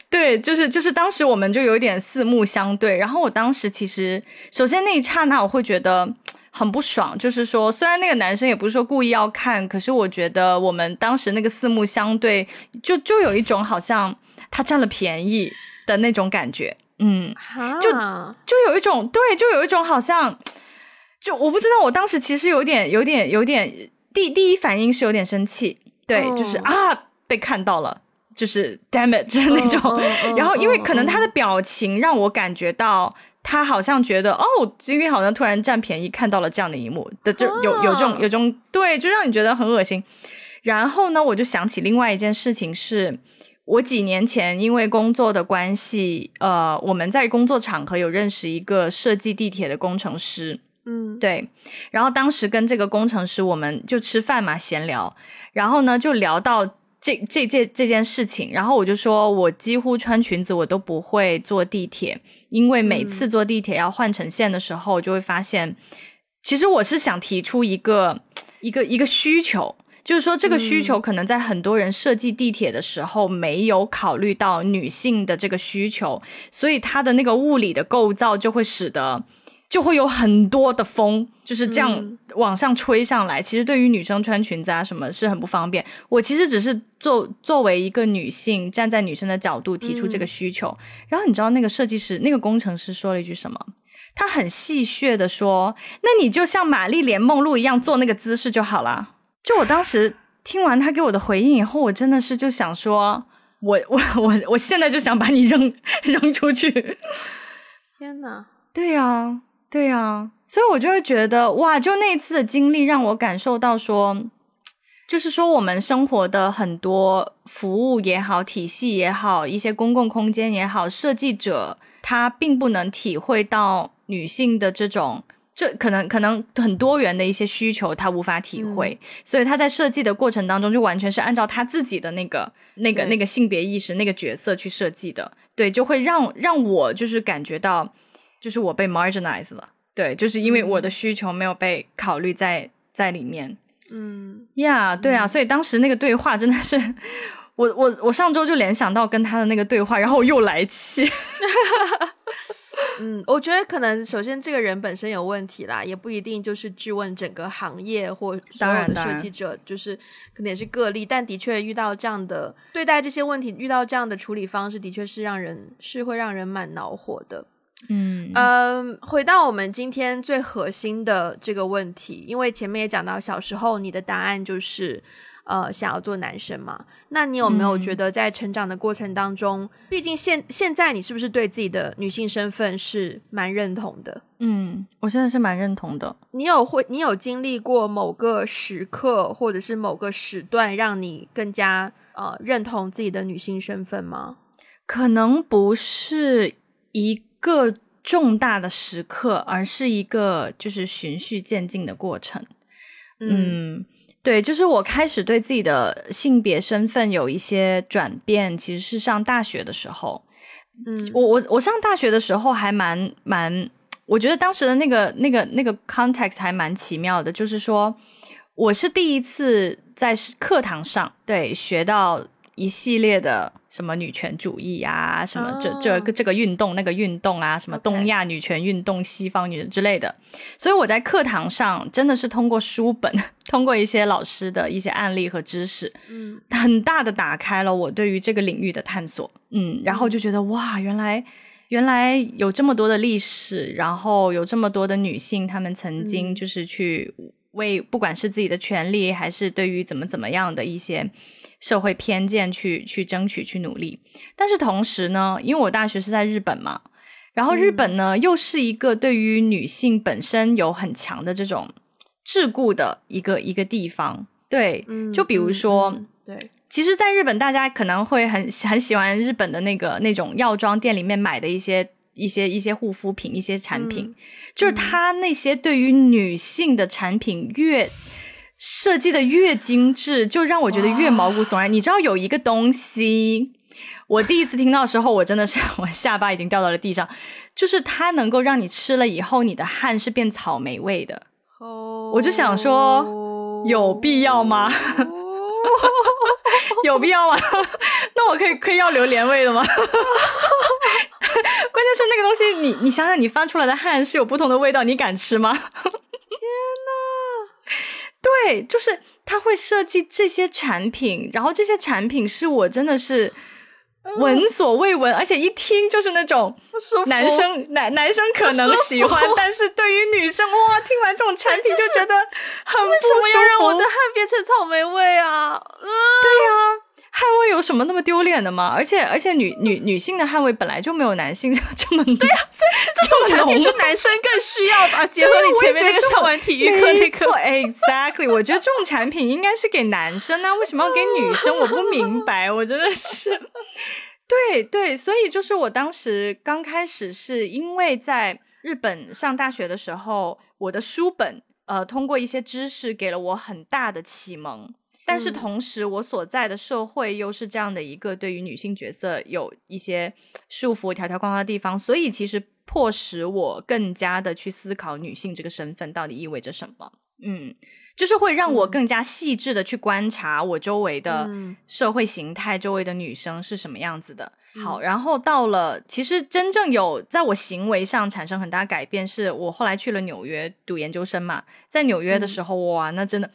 对，就是就是当时我们就有点四目相对，然后我当时其实首先那一刹那我会觉得很不爽，就是说虽然那个男生也不是说故意要看，可是我觉得我们当时那个四目相对，就就有一种好像他占了便宜的那种感觉，嗯，就就有一种对，就有一种好像，就我不知道，我当时其实有点有点有点第第一反应是有点生气，对，哦就是啊被看到了。就是 damn it，就是那种，然后因为可能他的嗯。表情让我感觉到他好像觉得哦，今天好像突然占便宜，看到了这样的一幕的，就有有这种啊有这种对，就让你觉得很恶心。然后呢，我就想起另外一件事情是，我几年前因为工作的关系，呃，我们在工作场合有认识一个设计地铁的工程师，嗯。对，然后当时跟这个工程师我们就吃饭嘛，闲聊，然后呢就聊到这这这这件事情，然后我就说我几乎穿裙子我都不会坐地铁，因为每次坐地铁要换乘线的时候，就会发现，其实我是想提出一个一个一个需求。就是说，这个需求可能在很多人设计地铁的时候没有考虑到女性的这个需求，所以它的那个物理的构造就会使得就会有很多的风，就是这样嗯往上吹上来。其实对于女生穿裙子啊什么是很不方便。我其实只是作作为一个女性，站在女生的角度提出这个需求。然后你知道那个设计师、那个工程师说了一句什么？他很戏谑的说：“那你就像玛丽莲梦露一样做那个姿势就好了。”就我当时听完他给我的回应以后，我真的是就想说，我我我我现在就想把你扔 扔出去。天哪，对呀、对呀、所以我就会觉得哇，就那一次的经历让我感受到说，就是说我们生活的很多服务也好、体系也好、一些公共空间也好，设计者他并不能体会到女性的这种。这可能可能很多元的一些需求，他无法体会，所以他在设计的过程当中，就完全是按照他自己的那个、那个、那个性别意识、那个角色去设计的。对，就会让让我就是感觉到，就是我被 marginalized 了。对，就是因为我的需求没有被考虑在在里面。嗯呀、对啊，所以当时那个对话真的是，我我我上周就联想到跟他的那个对话，然后我又来气。嗯，我觉得可能首先这个人本身有问题啦，也不一定就是质问整个行业或所当有的然当然设计者，就是可能也是个例，但的确遇到这样的对待这些问题，遇到这样的处理方式，的确是让人是会让人蛮恼火的。嗯呃，回到我们今天最核心的这个问题，因为前面也讲到，小时候你的答案就是呃想要做男生嘛。那你有没有嗯觉得在成长的过程当中，毕竟现现在你是不是对自己的女性身份是蛮认同的？嗯，我现在是蛮认同的。你有会你有经历过某个时刻或者是某个时段，让你更加呃认同自己的女性身份吗？可能不是一个重大的时刻，而是一个就是循序渐进的过程。嗯，对，就是我开始对自己的性别身份有一些转变，其实是上大学的时候。嗯我我我上大学的时候还蛮蛮，我觉得当时的那个那个那个 context 还蛮奇妙的，就是说我是第一次在课堂上对学到。一系列的什么女权主义啊，什么这这个这个运动那个运动啊，什么东亚女权运动、西方女人之类的。所以我在课堂上真的是通过书本，通过一些老师的一些案例和知识，嗯，很大的打开了我对于这个领域的探索。嗯，然后就觉得哇，原来原来有这么多的历史，然后有这么多的女性，她们曾经就是去。为不管是自己的权利，还是对于怎么怎么样的一些社会偏见去去争取、去努力，但是同时呢，因为我大学是在日本嘛，然后日本呢又是一个对于女性本身有很强的这种桎梏的一个一个地方。对，就比如说，对，其实，在日本大家可能会很很喜欢日本的那个那种药妆店里面买的一些。一些一些护肤品，一些产品，就是它那些对于女性的产品越设计的越精致，就让我觉得越毛骨悚然。你知道有一个东西，我第一次听到的时候，我真的是我下巴已经掉到了地上，就是它能够让你吃了以后，你的汗是变草莓味的。哦，我就想说，有必要吗？有必要吗？那我可以可以要榴莲味的吗？关键是那个东西，你你想想，你翻出来的汗是有不同的味道，你敢吃吗？天呐，对，就是他会设计这些产品，然后这些产品是我真的是闻所未闻，而且一听就是那种男生男男生可能喜欢，但是对于女生哇，听完这种产品就觉得很为什么要让我的汗变成草莓味啊？对呀。汗味有什么那么丢脸的吗？而且而且女女女性的捍卫本来就没有男性这 么对呀，所以这种产品是男生更需要吧？结合你前面那个上完体育课那个，exactly，我觉得这种产品应该是给男生啊，为什么要给女生？我不明白，我真的是，对对，所以就是我当时刚开始是因为在日本上大学的时候，我的书本呃通过一些知识给了我很大的启蒙。但是同时，我所在的社会又是这样的一个对于女性角色有一些束缚、条条框框的地方，所以其实迫使我更加的去思考女性这个身份到底意味着什么。嗯，就是会让我更加细致的去观察我周围的社会形态，周围的女生是什么样子的。好，然后到了其实真正有在我行为上产生很大改变，是我后来去了纽约读研究生嘛，在纽约的时候，哇，那真的。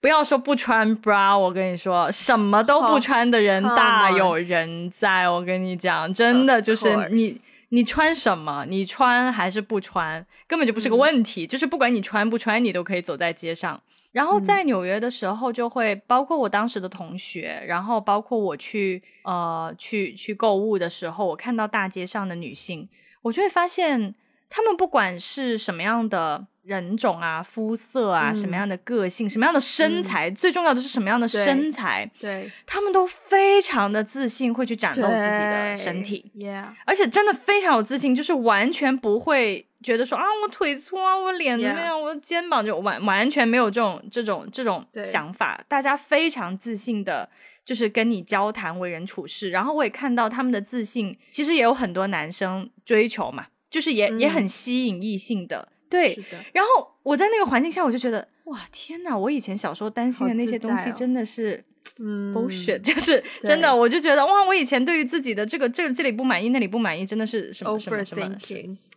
不要说不穿 bra，我跟你说，什么都不穿的人大有人在。我跟你讲，真的就是你，你穿什么，你穿还是不穿，根本就不是个问题。就是不管你穿不穿，你都可以走在街上。然后在纽约的时候，就会包括我当时的同学，然后包括我去呃去去购物的时候，我看到大街上的女性，我就会发现，她们不管是什么样的。人种啊，肤色啊，什么样的个性，什么样的身材，最重要的是什么样的身材，对，他们都非常的自信，会去展露自己的身体，而且真的非常有自信，就是完全不会觉得说啊，我腿粗啊，我脸怎么样，我肩膀就完完全没有这种这种这种想法，大家非常自信的，就是跟你交谈、为人处事，然后我也看到他们的自信，其实也有很多男生追求嘛，就是也也很吸引异性的。对，然后我在那个环境下，我就觉得哇，天呐！我以前小时候担心的那些东西，真的是嗯 bullshit，就是真的，我就觉得哇，我以前对于自己的这个这这里不满意，那里不满意，真的是什么什么什么，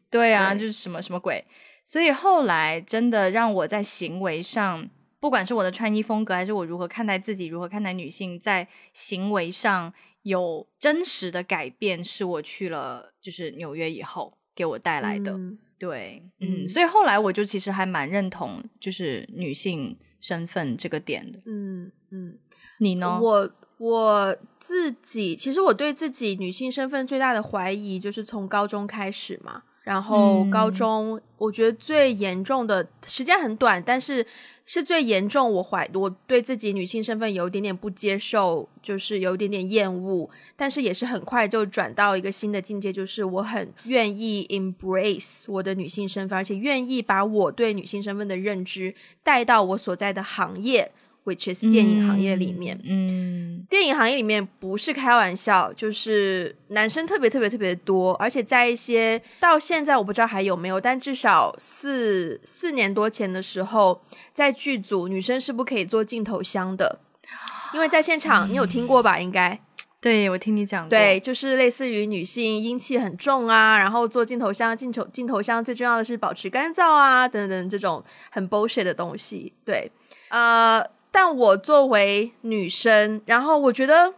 对啊，就是什么什么鬼。所以后来真的让我在行为上，不管是我的穿衣风格，还是我如何看待自己，如何看待女性，在行为上有真实的改变，是我去了就是纽约以后给我带来的。对，嗯，所以后来我就其实还蛮认同，就是女性身份这个点的。嗯嗯，你呢？我我自己其实我对自己女性身份最大的怀疑就是从高中开始嘛。然后高中，我觉得最严重的时间很短，但是是最严重。我怀我对自己女性身份有一点点不接受，就是有一点点厌恶，但是也是很快就转到一个新的境界，就是我很愿意 embrace 我的女性身份，而且愿意把我对女性身份的认知带到我所在的行业。Which is 电影行业里面，嗯，电影行业里面不是开玩笑，就是男生特别特别特别多，而且在一些到现在我不知道还有没有，但至少四四年多前的时候，在剧组女生是不可以做镜头箱的，因为在现场你有听过吧？应该。对，我听你讲过。对，就是类似于女性阴气很重啊，然后做镜头箱，镜头镜头箱最重要的是保持干燥啊，等等这种很 bullshit 的东西。对，呃，但我作为女生，然后我觉得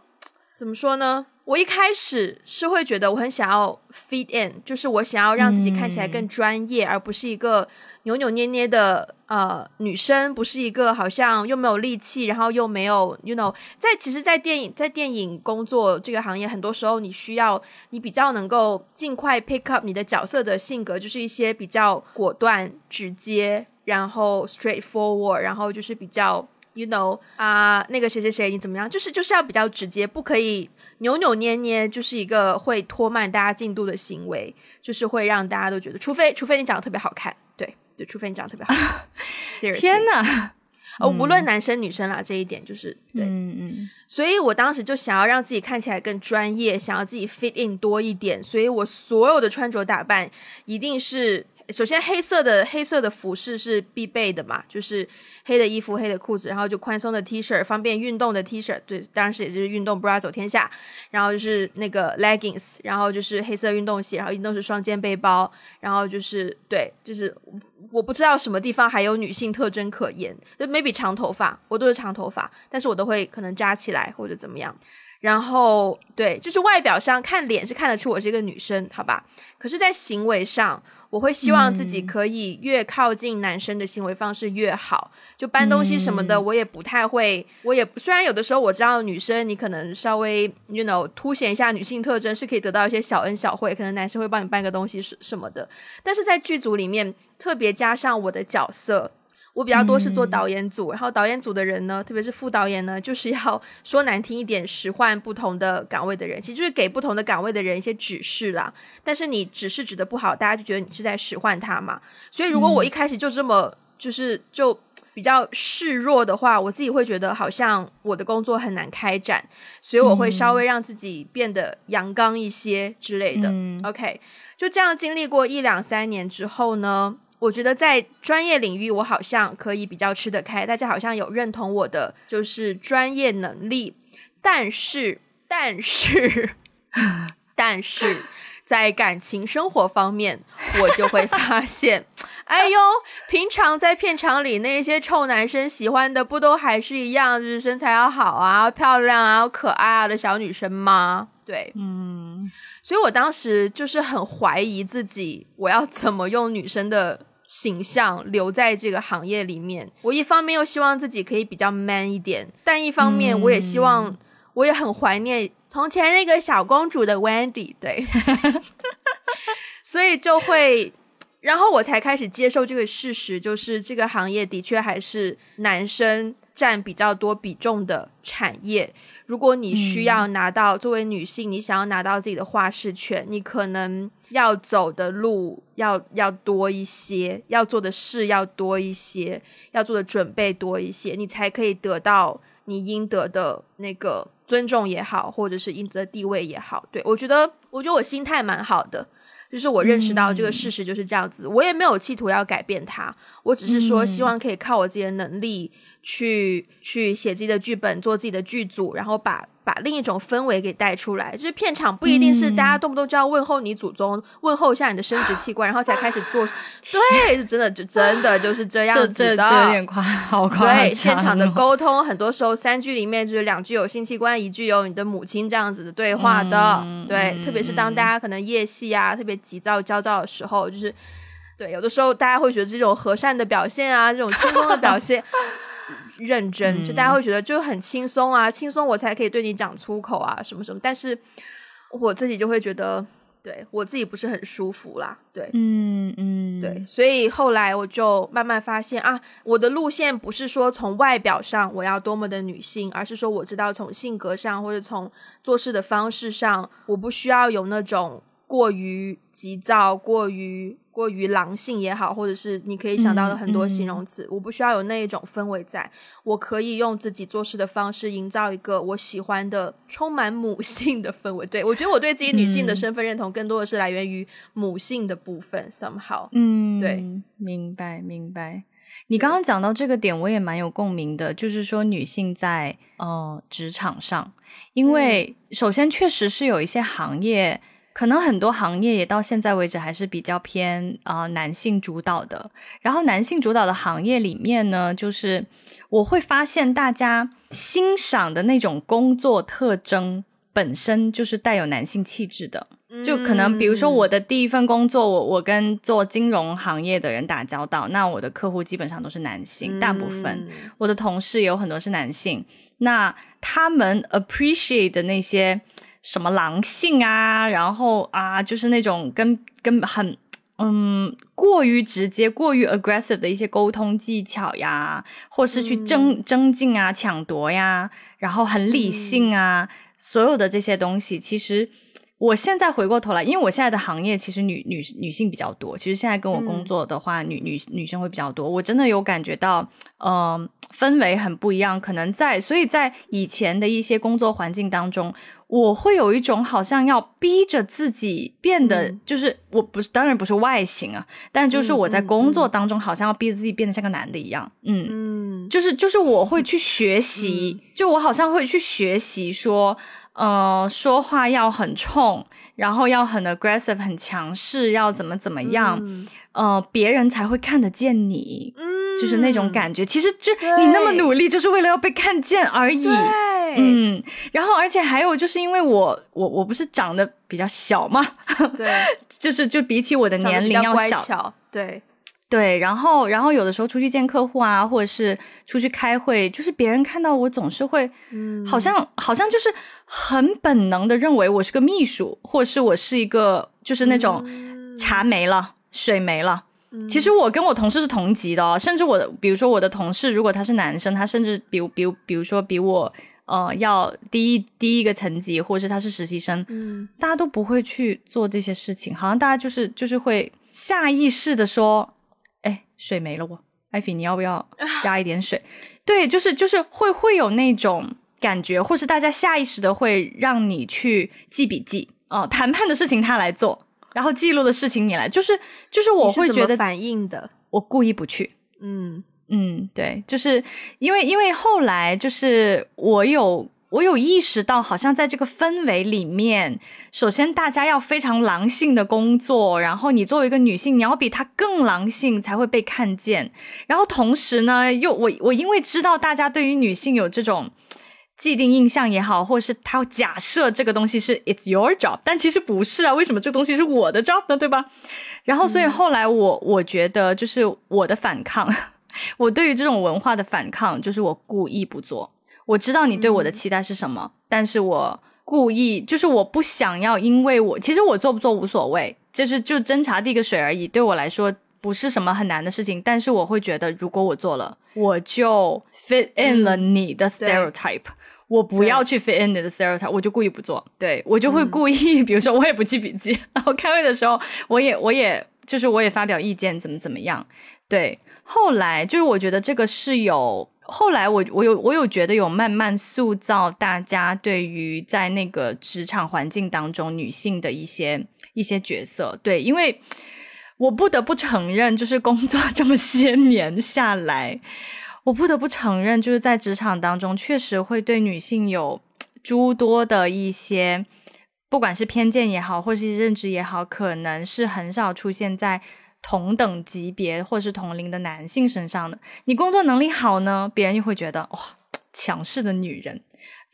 怎么说呢？我一开始是会觉得我很想要 fit in，就是我想要让自己看起来更专业，而不是一个扭扭捏捏的呃女生，不是一个好像又没有力气，然后又没有 you know，在其实，在电影在电影工作这个行业，很多时候你需要你比较能够尽快 pick up 你的角色的性格，就是一些比较果断、直接，然后 straightforward，然后就是比较。You know 啊，那个谁谁谁，你怎么样？就是就是要比较直接，不可以扭扭捏捏，就是一个会拖慢大家进度的行为，就是会让大家都觉得，除非除非你长得特别好看，对对，除非你长得特别好看。天哪！呃，无论男生女生啦，这一点就是对，嗯嗯。所以我当时就想要让自己看起来更专业，想要自己 fit in 多一点，所以我所有的穿着打扮一定是。首先，黑色的黑色的服饰是必备的嘛，就是黑的衣服、黑的裤子，然后就宽松的 T 恤，方便运动的 T 恤，对，当时也就是运动，bra 走天下。然后就是那个 leggings，然后就是黑色运动鞋，然后运动是双肩背包，然后就是对，就是我不知道什么地方还有女性特征可言，就 maybe 长头发，我都是长头发，但是我都会可能扎起来或者怎么样。然后对，就是外表上看脸是看得出我是一个女生，好吧？可是，在行为上，我会希望自己可以越靠近男生的行为方式越好。就搬东西什么的，我也不太会。我也虽然有的时候我知道女生你可能稍微，you know，凸显一下女性特征是可以得到一些小恩小惠，可能男生会帮你搬个东西什什么的。但是在剧组里面，特别加上我的角色。我比较多是做导演组，然后导演组的人呢，特别是副导演呢，就是要说难听一点，使唤不同的岗位的人，其实就是给不同的岗位的人一些指示啦。但是你指示指的不好，大家就觉得你是在使唤他嘛。所以如果我一开始就这么就是就比较示弱的话，我自己会觉得好像我的工作很难开展，所以我会稍微让自己变得阳刚一些之类的。OK，就这样经历过一两三年之后呢。我觉得在专业领域，我好像可以比较吃得开，大家好像有认同我的就是专业能力。但是，但是，但是在感情生活方面，我就会发现，哎呦，平常在片场里那些臭男生喜欢的，不都还是一样，就是身材要好啊、漂亮啊、可爱啊的小女生吗？对，嗯，所以我当时就是很怀疑自己，我要怎么用女生的。形象留在这个行业里面，我一方面又希望自己可以比较 man 一点，但一方面我也希望，我也很怀念从前那个小公主的 Wendy，对，所以就会，然后我才开始接受这个事实，就是这个行业的确还是男生占比较多比重的产业。如果你需要拿到作为女性，你想要拿到自己的话事权，你可能要走的路要要多一些，要做的事要多一些，要做的准备多一些，你才可以得到你应得的那个尊重也好，或者是应得的地位也好。对我觉得，我觉得我心态蛮好的，就是我认识到这个事实就是这样子，我也没有企图要改变它，我只是说希望可以靠我自己的能力。去去写自己的剧本，做自己的剧组，然后把把另一种氛围给带出来。就是片场不一定是大家动不动就要问候你祖宗，问候一下你的生殖器官，然后才开始做。对，真的就真的就是这样子的。有点夸，好夸对，现场的沟通，很多时候三句里面就是两句有性器官，一句有你的母亲这样子的对话的。对，特别是当大家可能夜戏啊，特别急躁焦躁的时候，就是。对，有的时候大家会觉得这种和善的表现啊，这种轻松的表现，认真，就大家会觉得就很轻松啊，轻松我才可以对你讲粗口啊，什么什么。但是我自己就会觉得，对我自己不是很舒服啦。对，嗯嗯，对，所以后来我就慢慢发现啊，我的路线不是说从外表上我要多么的女性，而是说我知道从性格上或者从做事的方式上，我不需要有那种过于急躁、过于。过于狼性也好，或者是你可以想到的很多形容词，我不需要有那一种氛围，在。我可以用自己做事的方式营造一个我喜欢的充满母性的氛围。对我觉得我对自己女性的身份认同更多的是来源于母性的部分，somehow，嗯，对，明白明白。你刚刚讲到这个点，我也蛮有共鸣的，就是说女性在呃职场上，因为首先确实是有一些行业，可能很多行业也到现在为止还是比较偏啊男性主导的。然后男性主导的行业里面呢，就是我会发现大家欣赏的那种工作特征。本身就是带有男性气质的，就可能比如说我的第一份工作，我我跟做金融行业的人打交道，那我的客户基本上都是男性，大部分我的同事也有很多是男性，那他们 appreciate 的那些什么狼性啊，然后啊，就是那种跟跟很嗯过于直接、过于 aggressive 的一些沟通技巧呀，或是去争争竞啊、抢夺呀，然后很理性啊。所有的这些东西，其实我现在回过头来，因为我现在的行业其实女女女性比较多。其实现在跟我工作的话，女女女生会比较多。我真的有感觉到，嗯，氛围很不一样。可能在，所以在以前的一些工作环境当中，我会有一种好像要逼着自己变得，就是我不是，当然不是外形啊，但就是我在工作当中好像要逼着自己变得像个男的一样。嗯。嗯，就是就是我会去学习，就我好像会去学习说。呃，说话要很冲，然后要很 aggressive，很强势，要怎么怎么样，呃，别人才会看得见你，嗯，就是那种感觉。其实就你那么努力，就是为了要被看见而已。嗯，然后而且还有就是因为我我我不是长得比较小嘛，对，就是就比起我的年龄要小，对。对，然后，然后有的时候出去见客户啊，或者是出去开会，就是别人看到我总是会，嗯，好像好像就是很本能的认为我是个秘书，或者是我是一个就是那种茶没了，水没了。其实我跟我同事是同级的，哦甚至我的，比如说我的同事，如果他是男生，他甚至比比如比如说比我呃要低一低一个层级，或者是他是实习生，嗯，大家都不会去做这些事情，好像大家就是就是会下意识的说。哎水没了，我艾菲，你要不要 加一点水？对，就是就是会会有那种感觉，或是大家下意识的会让你去记笔记哦，谈判的事情他来做，然后记录的事情你来，就是就是我会觉得反应的，我故意不去，嗯嗯，对，就是因为因为后来就是我有。我有意识到，好像在这个氛围里面，首先大家要非常狼性的工作，然后你作为一个女性，你要比她更狼性才会被看见。然后同时呢，又我我因为知道大家对于女性有这种既定印象也好，或是他假设这个东西是 it's your job，但其实不是啊，为什么这个东西是我的 job 呢？对吧？然后所以后来我我觉得就是我的反抗，我对于这种文化的反抗，就是我故意不做。我知道你对我的期待是什么，但是我故意就是我不想要，因为我其实我做不做无所谓，就是就斟茶递个水而已，对我来说不是什么很难的事情。但是我会觉得，如果我做了，我就 fit in 了你的 stereotype，我不要去 fit in 你的 stereotype，我就故意不做。对我就会故意，比如说我也不记笔记，然后开会的时候，我也我也就是我也发表意见，怎么怎么样。对，后来就是我觉得这个是有。后来我我有我有觉得有慢慢塑造大家对于在那个职场环境当中女性的一些一些角色，对，因为我不得不承认，就是工作 这么些年下来，我不得不承认，就是在职场当中确实会对女性有诸多的一些，不管是偏见也好，或是认知也好，可能是很少出现在。同等级别或是同龄的男性身上的，你工作能力好呢，别人就会觉得哇，强势的女人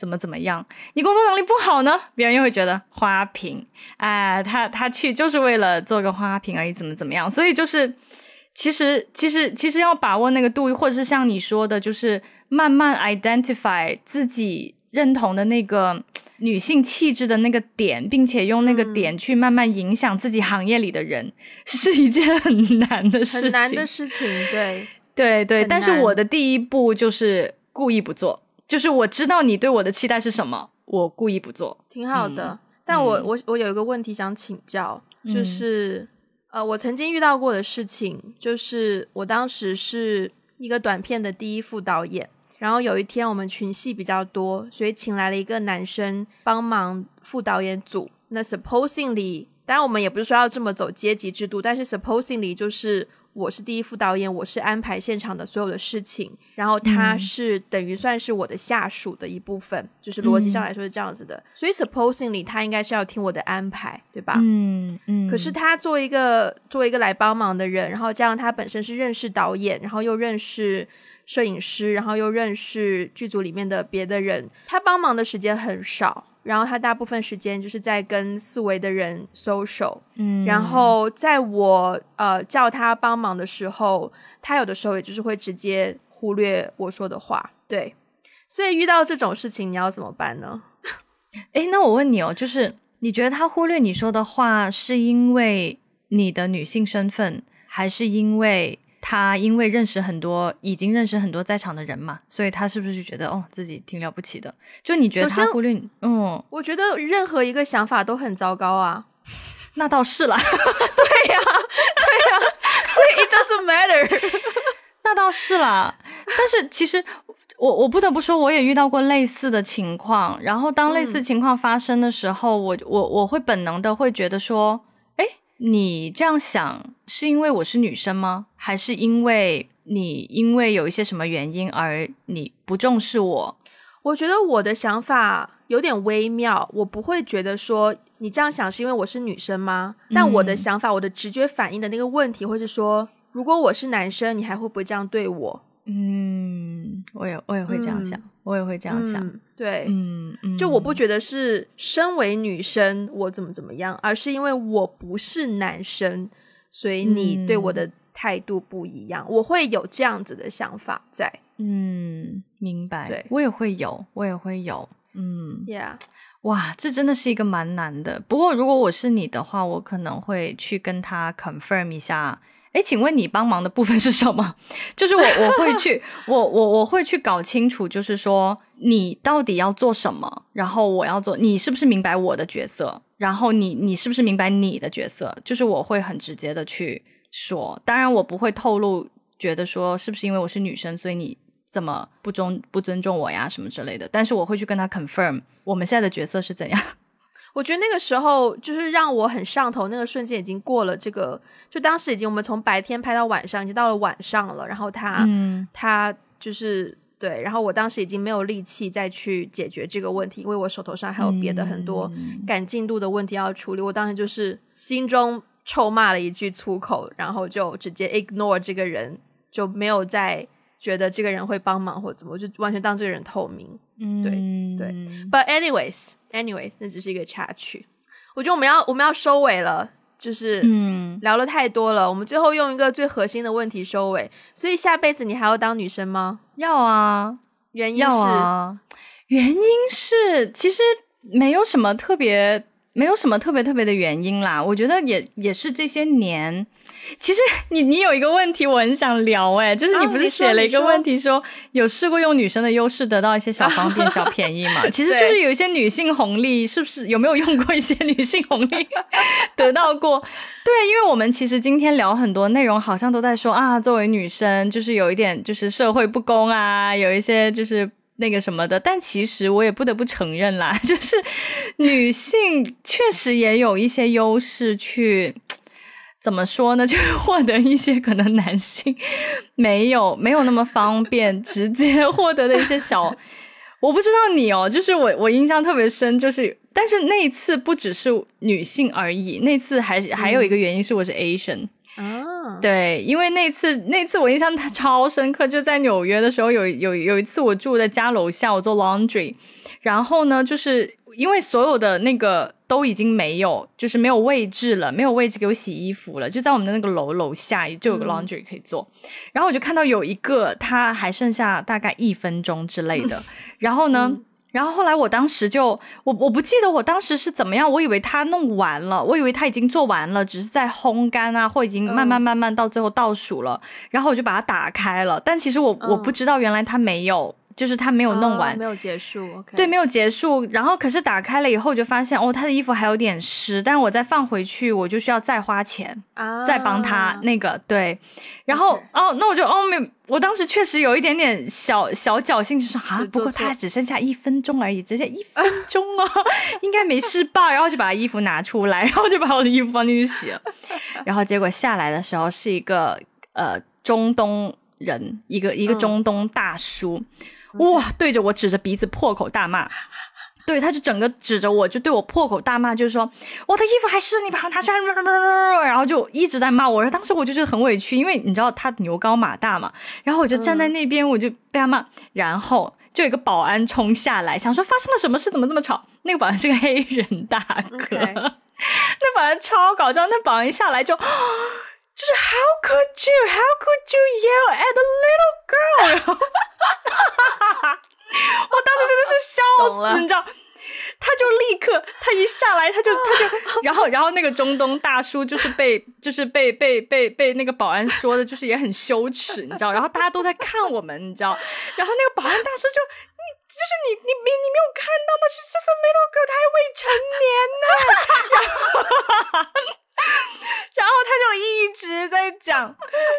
怎么怎么样；你工作能力不好呢，别人又会觉得花瓶，哎，他他去就是为了做个花瓶而已，怎么怎么样。所以就是，其实其实其实要把握那个度，或者是像你说的，就是慢慢 identify 自己。认同的那个女性气质的那个点，并且用那个点去慢慢影响自己行业里的人，是一件很难的事情。很难的事情，对对对。但是我的第一步就是故意不做，就是我知道你对我的期待是什么，我故意不做，挺好的。但我我我有一个问题想请教，就是呃，我曾经遇到过的事情，就是我当时是一个短片的第一副导演。然后有一天我们群戏比较多，所以请来了一个男生帮忙副导演组。那 supposingly，当然我们也不是说要这么走阶级制度，但是 supposingly 就是我是第一副导演，我是安排现场的所有的事情，然后他是等于算是我的下属的一部分，就是逻辑上来说是这样子的。所以 supposingly 他应该是要听我的安排，对吧？嗯嗯。可是他作为一个作为一个来帮忙的人，然后加上他本身是认识导演，然后又认识摄影师，然后又认识剧组里面的别的人，他帮忙的时间很少。然后他大部分时间就是在跟四维的人 social，嗯，然后在我呃叫他帮忙的时候，他有的时候也就是会直接忽略我说的话，对，所以遇到这种事情你要怎么办呢？诶，那我问你哦，就是你觉得他忽略你说的话，是因为你的女性身份，还是因为？他因为认识很多，已经认识很多在场的人嘛，所以他是不是觉得哦自己挺了不起的？就你觉得他忽略你？嗯，我觉得任何一个想法都很糟糕啊。那倒是了，对呀，对呀，所以 it doesn't matter。那倒是了，但是其实我我不得不说，我也遇到过类似的情况。然后当类似情况发生的时候，我我我会本能的会觉得说。你这样想是因为我是女生吗？还是因为你因为有一些什么原因而你不重视我？我觉得我的想法有点微妙，我不会觉得说你这样想是因为我是女生吗？但我的想法，我的直觉反应的那个问题会是说，如果我是男生，你还会不会这样对我？嗯，我也我也会这样想，我也会这样想。对，嗯，就我不觉得是身为女生我怎么怎么样，而是因为我不是男生，所以你对我的态度不一样。我会有这样子的想法在。嗯，明白。对，我也会有，我也会有。嗯，Yeah，哇，这真的是一个蛮难的。不过如果我是你的话，我可能会去跟他 confirm 一下。哎，请问你帮忙的部分是什么？就是我我会去，我我我会去搞清楚，就是说你到底要做什么，然后我要做，你是不是明白我的角色？然后你你是不是明白你的角色？就是我会很直接的去说，当然我不会透露，觉得说是不是因为我是女生，所以你怎么不尊不尊重我呀什么之类的。但是我会去跟他 confirm 我们现在的角色是怎样。我觉得那个时候就是让我很上头，那个瞬间已经过了这个，就当时已经我们从白天拍到晚上，已经到了晚上了。然后他，他就是对，然后我当时已经没有力气再去解决这个问题，因为我手头上还有别的很多赶进度的问题要处理。我当时就是心中臭骂了一句粗口，然后就直接 ignore 这个人，就没有再觉得这个人会帮忙或怎么，我就完全当这个人透明。嗯，对对。But anyways，anyways，那只是一个插曲。我觉得我们要我们要收尾了，就是嗯，聊了太多了。我们最后用一个最核心的问题收尾。所以下辈子你还要当女生吗？要啊，原因是原因是其实没有什么特别。没有什么特别特别的原因啦，我觉得也也是这些年。其实你你有一个问题我很想聊哎，就是你不是写了一个问题说有试过用女生的优势得到一些小方便、小便宜嘛？其实就是有一些女性红利，是不是有没有用过一些女性红利 得到过？对，因为我们其实今天聊很多内容，好像都在说啊，作为女生就是有一点就是社会不公啊，有一些就是。那个什么的，但其实我也不得不承认啦，就是女性确实也有一些优势，去怎么说呢？就是获得一些可能男性没有没有那么方便直接获得的一些小。我不知道你哦，就是我我印象特别深，就是但是那一次不只是女性而已，那次还还有一个原因是我是 Asian。啊，对，因为那次那次我印象超深刻，就在纽约的时候，有有有一次我住在家楼下，我做 laundry，然后呢，就是因为所有的那个都已经没有，就是没有位置了，没有位置给我洗衣服了，就在我们的那个楼楼下就有个 laundry 可以做，然后我就看到有一个，他还剩下大概一分钟之类的，然后呢。然后后来，我当时就我我不记得我当时是怎么样，我以为他弄完了，我以为他已经做完了，只是在烘干啊，或已经慢慢慢慢到最后倒数了，然后我就把它打开了。但其实我我不知道，原来他没有。就是他没有弄完，没有结束。对，没有结束。然后可是打开了以后，就发现哦，他的衣服还有点湿。但是我再放回去，我就需要再花钱，再帮他那个对。然后哦，那我就哦没，我当时确实有一点点小小侥幸，就说啊，不过他只剩下一分钟而已，只剩一 分钟啊，应该没事吧？然后就把衣服拿出来，然后就把我的衣服放进去洗了。然后结果下来的时候是一个。呃中东人，一个一个中东大叔，哇，对着我指着鼻子破口大骂。对，他就整个指着我，就对我破口大骂，就是说我的衣服还是你把它拿出来，然后就一直在骂我。当时我就觉得很委屈，因为你知道他牛高马大嘛。然后我就站在那边，我就被他骂。然后就有一个保安冲下来，想说发生了什么事，怎么这么吵？那个保安是个黑人大哥，那保安超搞笑。那保安一下来就就是 How could you? How could you yell at a little girl? 我当时真的是笑死，你知道。他就立刻，他一下来，他就 他就，然后然后那个中东大叔就是被 就是被被被被那个保安说的，就是也很羞耻，你知道？然后大家都在看我们，你知道？然后那个保安大叔就你就是你你没你没有看到吗 just a little girl，他还未成年呢。然后他就一直在讲，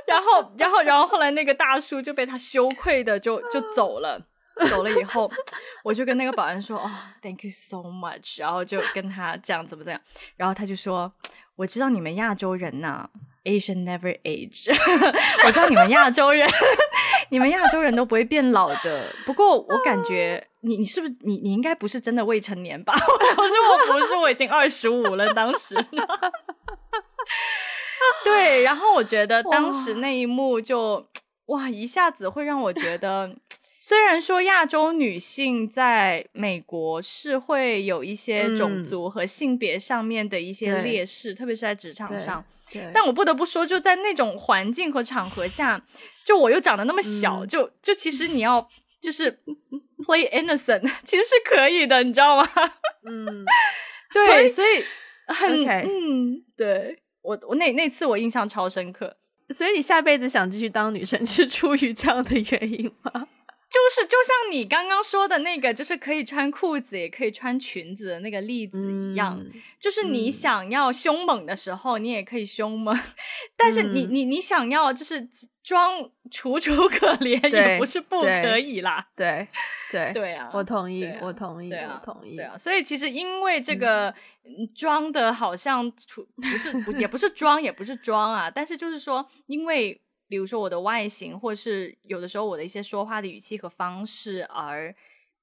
然后然后然后后来那个大叔就被他羞愧的就就走了。走了以后，我就跟那个保安说：“哦，Thank you so much。”然后就跟他讲怎么怎样，然后他就说：“我知道你们亚洲人呐，Asian never age。我知道你们亚洲人，你们亚洲人都不会变老的。不过我感觉你，你是不是你，你应该不是真的未成年吧？” 我说：“我不是，我已经二十五了。”当时，对，然后我觉得当时那一幕就哇，一下子会让我觉得。虽然说亚洲女性在美国是会有一些种族和性别上面的一些劣势，特别是在职场上，但我不得不说，就在那种环境和场合下，就我又长得那么小，就就其实你要就是 play innocent，其实是可以的，你知道吗？嗯，对，所以很嗯，对我我那那次我印象超深刻，所以你下辈子想继续当女生是出于这样的原因吗？就是就像你刚刚说的那个，就是可以穿裤子也可以穿裙子的那个例子一样，就是你想要凶猛的时候，你也可以凶猛，但是你你你想要就是装楚楚可怜，也不是不可以啦。对对对啊，我同意，我同意，我同意。对啊，所以其实因为这个装的好像楚不是不也不是装也不是装啊，但是就是说因为。比如说我的外形，或是有的时候我的一些说话的语气和方式，而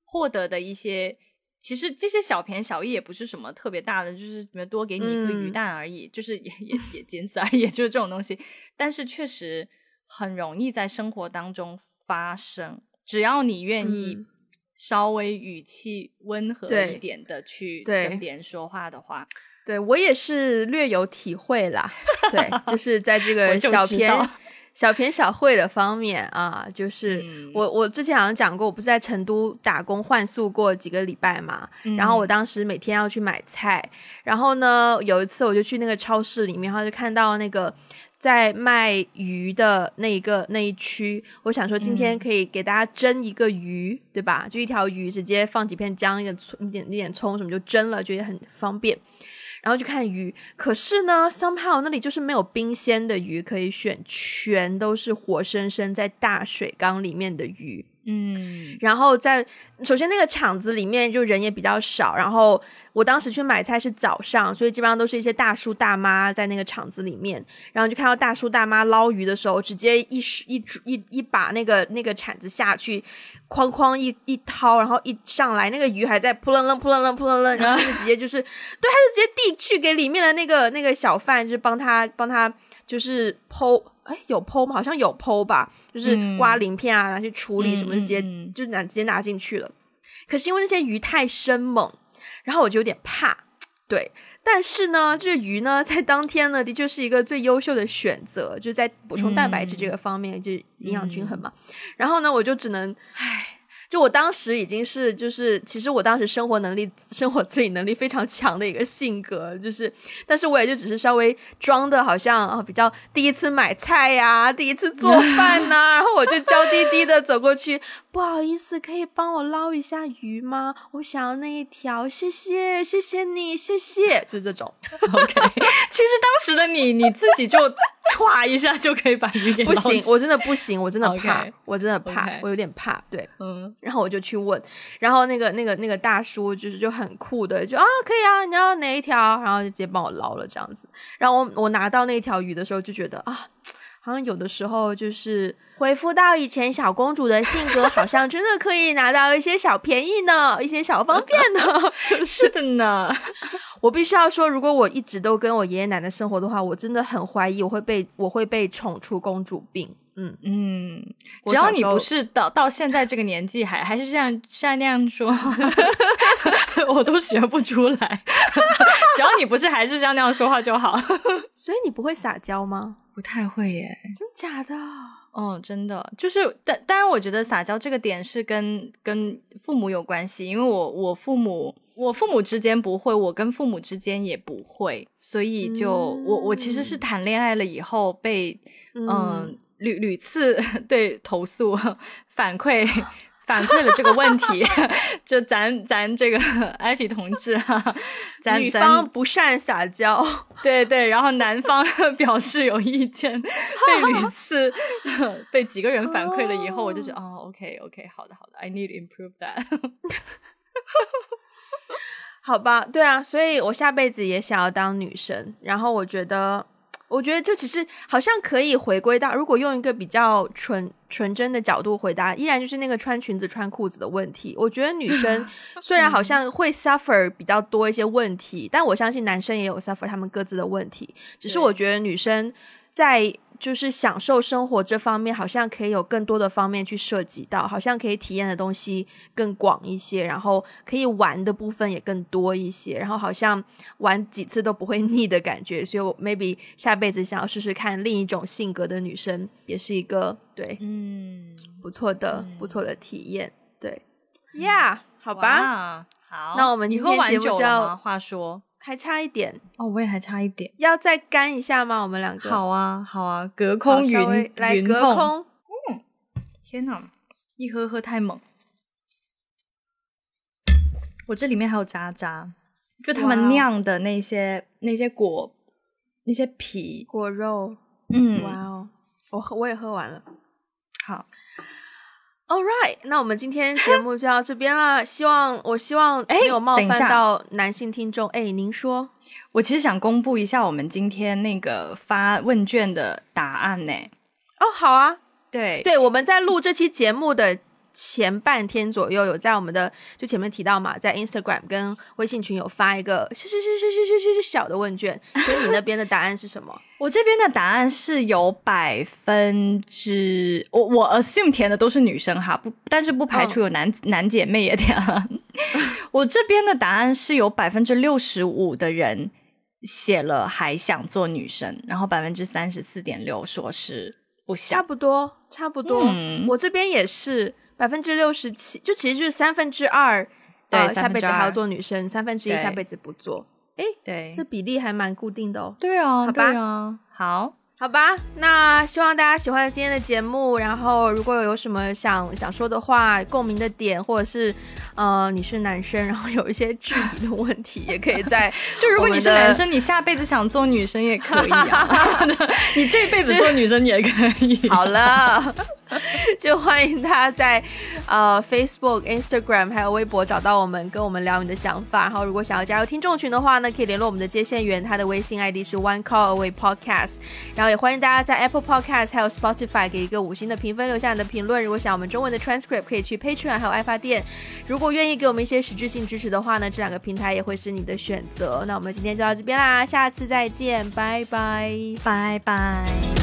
获得的一些，其实这些小便小益也不是什么特别大的，就是多给你一个鱼蛋而已，就是也也也仅此而已，就是这种东西。但是确实很容易在生活当中发生，只要你愿意稍微语气温和一点的去跟别人说话的话，对我也是略有体会啦。对，就是在这个小偏。小偏小会的方面啊，就是我我之前好像讲过，我不是在成都打工换宿过几个礼拜嘛，然后我当时每天要去买菜，然后呢有一次我就去那个超市里面，然后就看到那个在卖鱼的那一个那一区，我想说今天可以给大家蒸一个鱼，对吧？就一条鱼直接放几片姜，一个葱，一点一点葱什么就蒸了，觉得很方便。然后就看鱼，可是呢，somehow 那里就是没有冰鲜的鱼可以选，全都是活生生在大水缸里面的鱼。嗯，然后在首先那个场子里面就人也比较少，然后我当时去买菜是早上，所以基本上都是一些大叔大妈在那个场子里面，然后就看到大叔大妈捞鱼的时候，直接一一一一把那个那个铲子下去，哐哐一一掏，然后一上来那个鱼还在扑棱棱扑棱棱扑棱棱，然后就直接就是 对，他就直接递去给里面的那个那个小贩，就是帮他帮他就是剖。哎，有剖吗？好像有剖吧，就是刮鳞片啊，拿去处理什么，直接就拿直接拿进去了。可是因为那些鱼太生猛，然后我就有点怕。对，但是呢，这鱼呢，在当天呢，的确是一个最优秀的选择，就是在补充蛋白质这个方面，就营养均衡嘛。然后呢，我就只能，唉。就我当时已经是，就是其实我当时生活能力、生活自理能力非常强的一个性格，就是，但是我也就只是稍微装的好像啊，比较第一次买菜呀，第一次做饭呐，然后我就娇滴滴的走过去，不好意思，可以帮我捞一下鱼吗？我想要那一条，谢谢，谢谢你，谢谢，就这种。OK，其实当时的你，你自己就。唰一下就可以把鱼给不行，我真的不行，我真的 怕，我真的怕，我有点怕。对，嗯，然后我就去问，然后那个那个那个大叔就是就很酷的，就啊可以啊，你要哪一条？然后就直接帮我捞了这样子。然后我我拿到那条鱼的时候就觉得啊，好像有的时候就是回复到以前小公主的性格，好像真的可以拿到一些小便宜呢，一些小方便呢。就是的呢。我必须要说，如果我一直都跟我爷爷奶奶生活的话，我真的很怀疑我会被我会被宠出公主病。嗯嗯，只要你不是到到现在这个年纪还还是这样像那样说，我都学不出来。只要你不是还是像那样说话就好。所以你不会撒娇吗？不太会耶。真假的？哦，真的。就是但当然，我觉得撒娇这个点是跟跟父母有关系，因为我我父母我父母之间不会，我跟父母之间也不会，所以就我我其实是谈恋爱了以后被嗯。屡屡次 对投诉 反馈反馈了这个问题，就咱咱这个 艾比同志哈，咱女方不善撒娇，对对，然后男方 表示有意见，被屡次被几个人反馈了以后，我就觉得哦，OK OK，好的好的，I need improve that，好吧，对啊，所以我下辈子也想要当女生，然后我觉得。我觉得就其实好像可以回归到，如果用一个比较纯纯真的角度回答，依然就是那个穿裙子穿裤子的问题。我觉得女生 虽然好像会 suffer 比较多一些问题，但我相信男生也有 suffer 他们各自的问题。只是我觉得女生在。就是享受生活这方面，好像可以有更多的方面去涉及到，好像可以体验的东西更广一些，然后可以玩的部分也更多一些，然后好像玩几次都不会腻的感觉。所以我 maybe 下辈子想要试试看另一种性格的女生，也是一个对，嗯，不错的不错的体验。对，Yeah，好吧，好，那我们今天节目就话说。还差一点。哦，我也还差一点，要再干一下吗？我们两个。好啊，好啊，隔空云来隔空，嗯，天哪，一喝喝太猛，我这里面还有渣渣，就他们酿的那些那些果那些皮果肉，嗯，哇哦，我喝我也喝完了，好。All right，那我们今天节目就到这边啦。希望我希望没有冒犯到男性听众。哎，您说，我其实想公布一下我们今天那个发问卷的答案呢。哦，好啊，对对，我们在录这期节目的。前半天左右有在我们的就前面提到嘛，在 Instagram 跟微信群有发一个是是是是是是是小的问卷，所以你那边的答案是什么？我这边的答案是有百分之我我 assume 填的都是女生哈，不但是不排除有男男姐妹也填了。我这边的答案是有百分之六十五的人写了还想做女生，然后百分之三十四点六说是不想，差不多差不多，我这边也是。百分之六十七，就其实就是三分之二，对，下辈子还要做女生，三分之一下辈子不做。哎，对，这比例还蛮固定的哦。对啊，好吧，好。好吧，那希望大家喜欢今天的节目。然后，如果有什么想想说的话、共鸣的点，或者是呃你是男生，然后有一些质疑的问题，也可以在 就如果你是男生，你下辈子想做女生也可以啊。你这辈子做女生也可以。好了，就欢迎大家在呃 Facebook、Instagram 还有微博找到我们，跟我们聊你的想法。然后，如果想要加入听众群的话呢，可以联络我们的接线员，他的微信 ID 是 One Call Away Podcast。然后。也欢迎大家在 Apple Podcast 还有 Spotify 给一个五星的评分，留下你的评论。如果想我们中文的 transcript，可以去 Patreon 还有爱发电。如果愿意给我们一些实质性支持的话呢，这两个平台也会是你的选择。那我们今天就到这边啦，下次再见，拜拜，拜拜。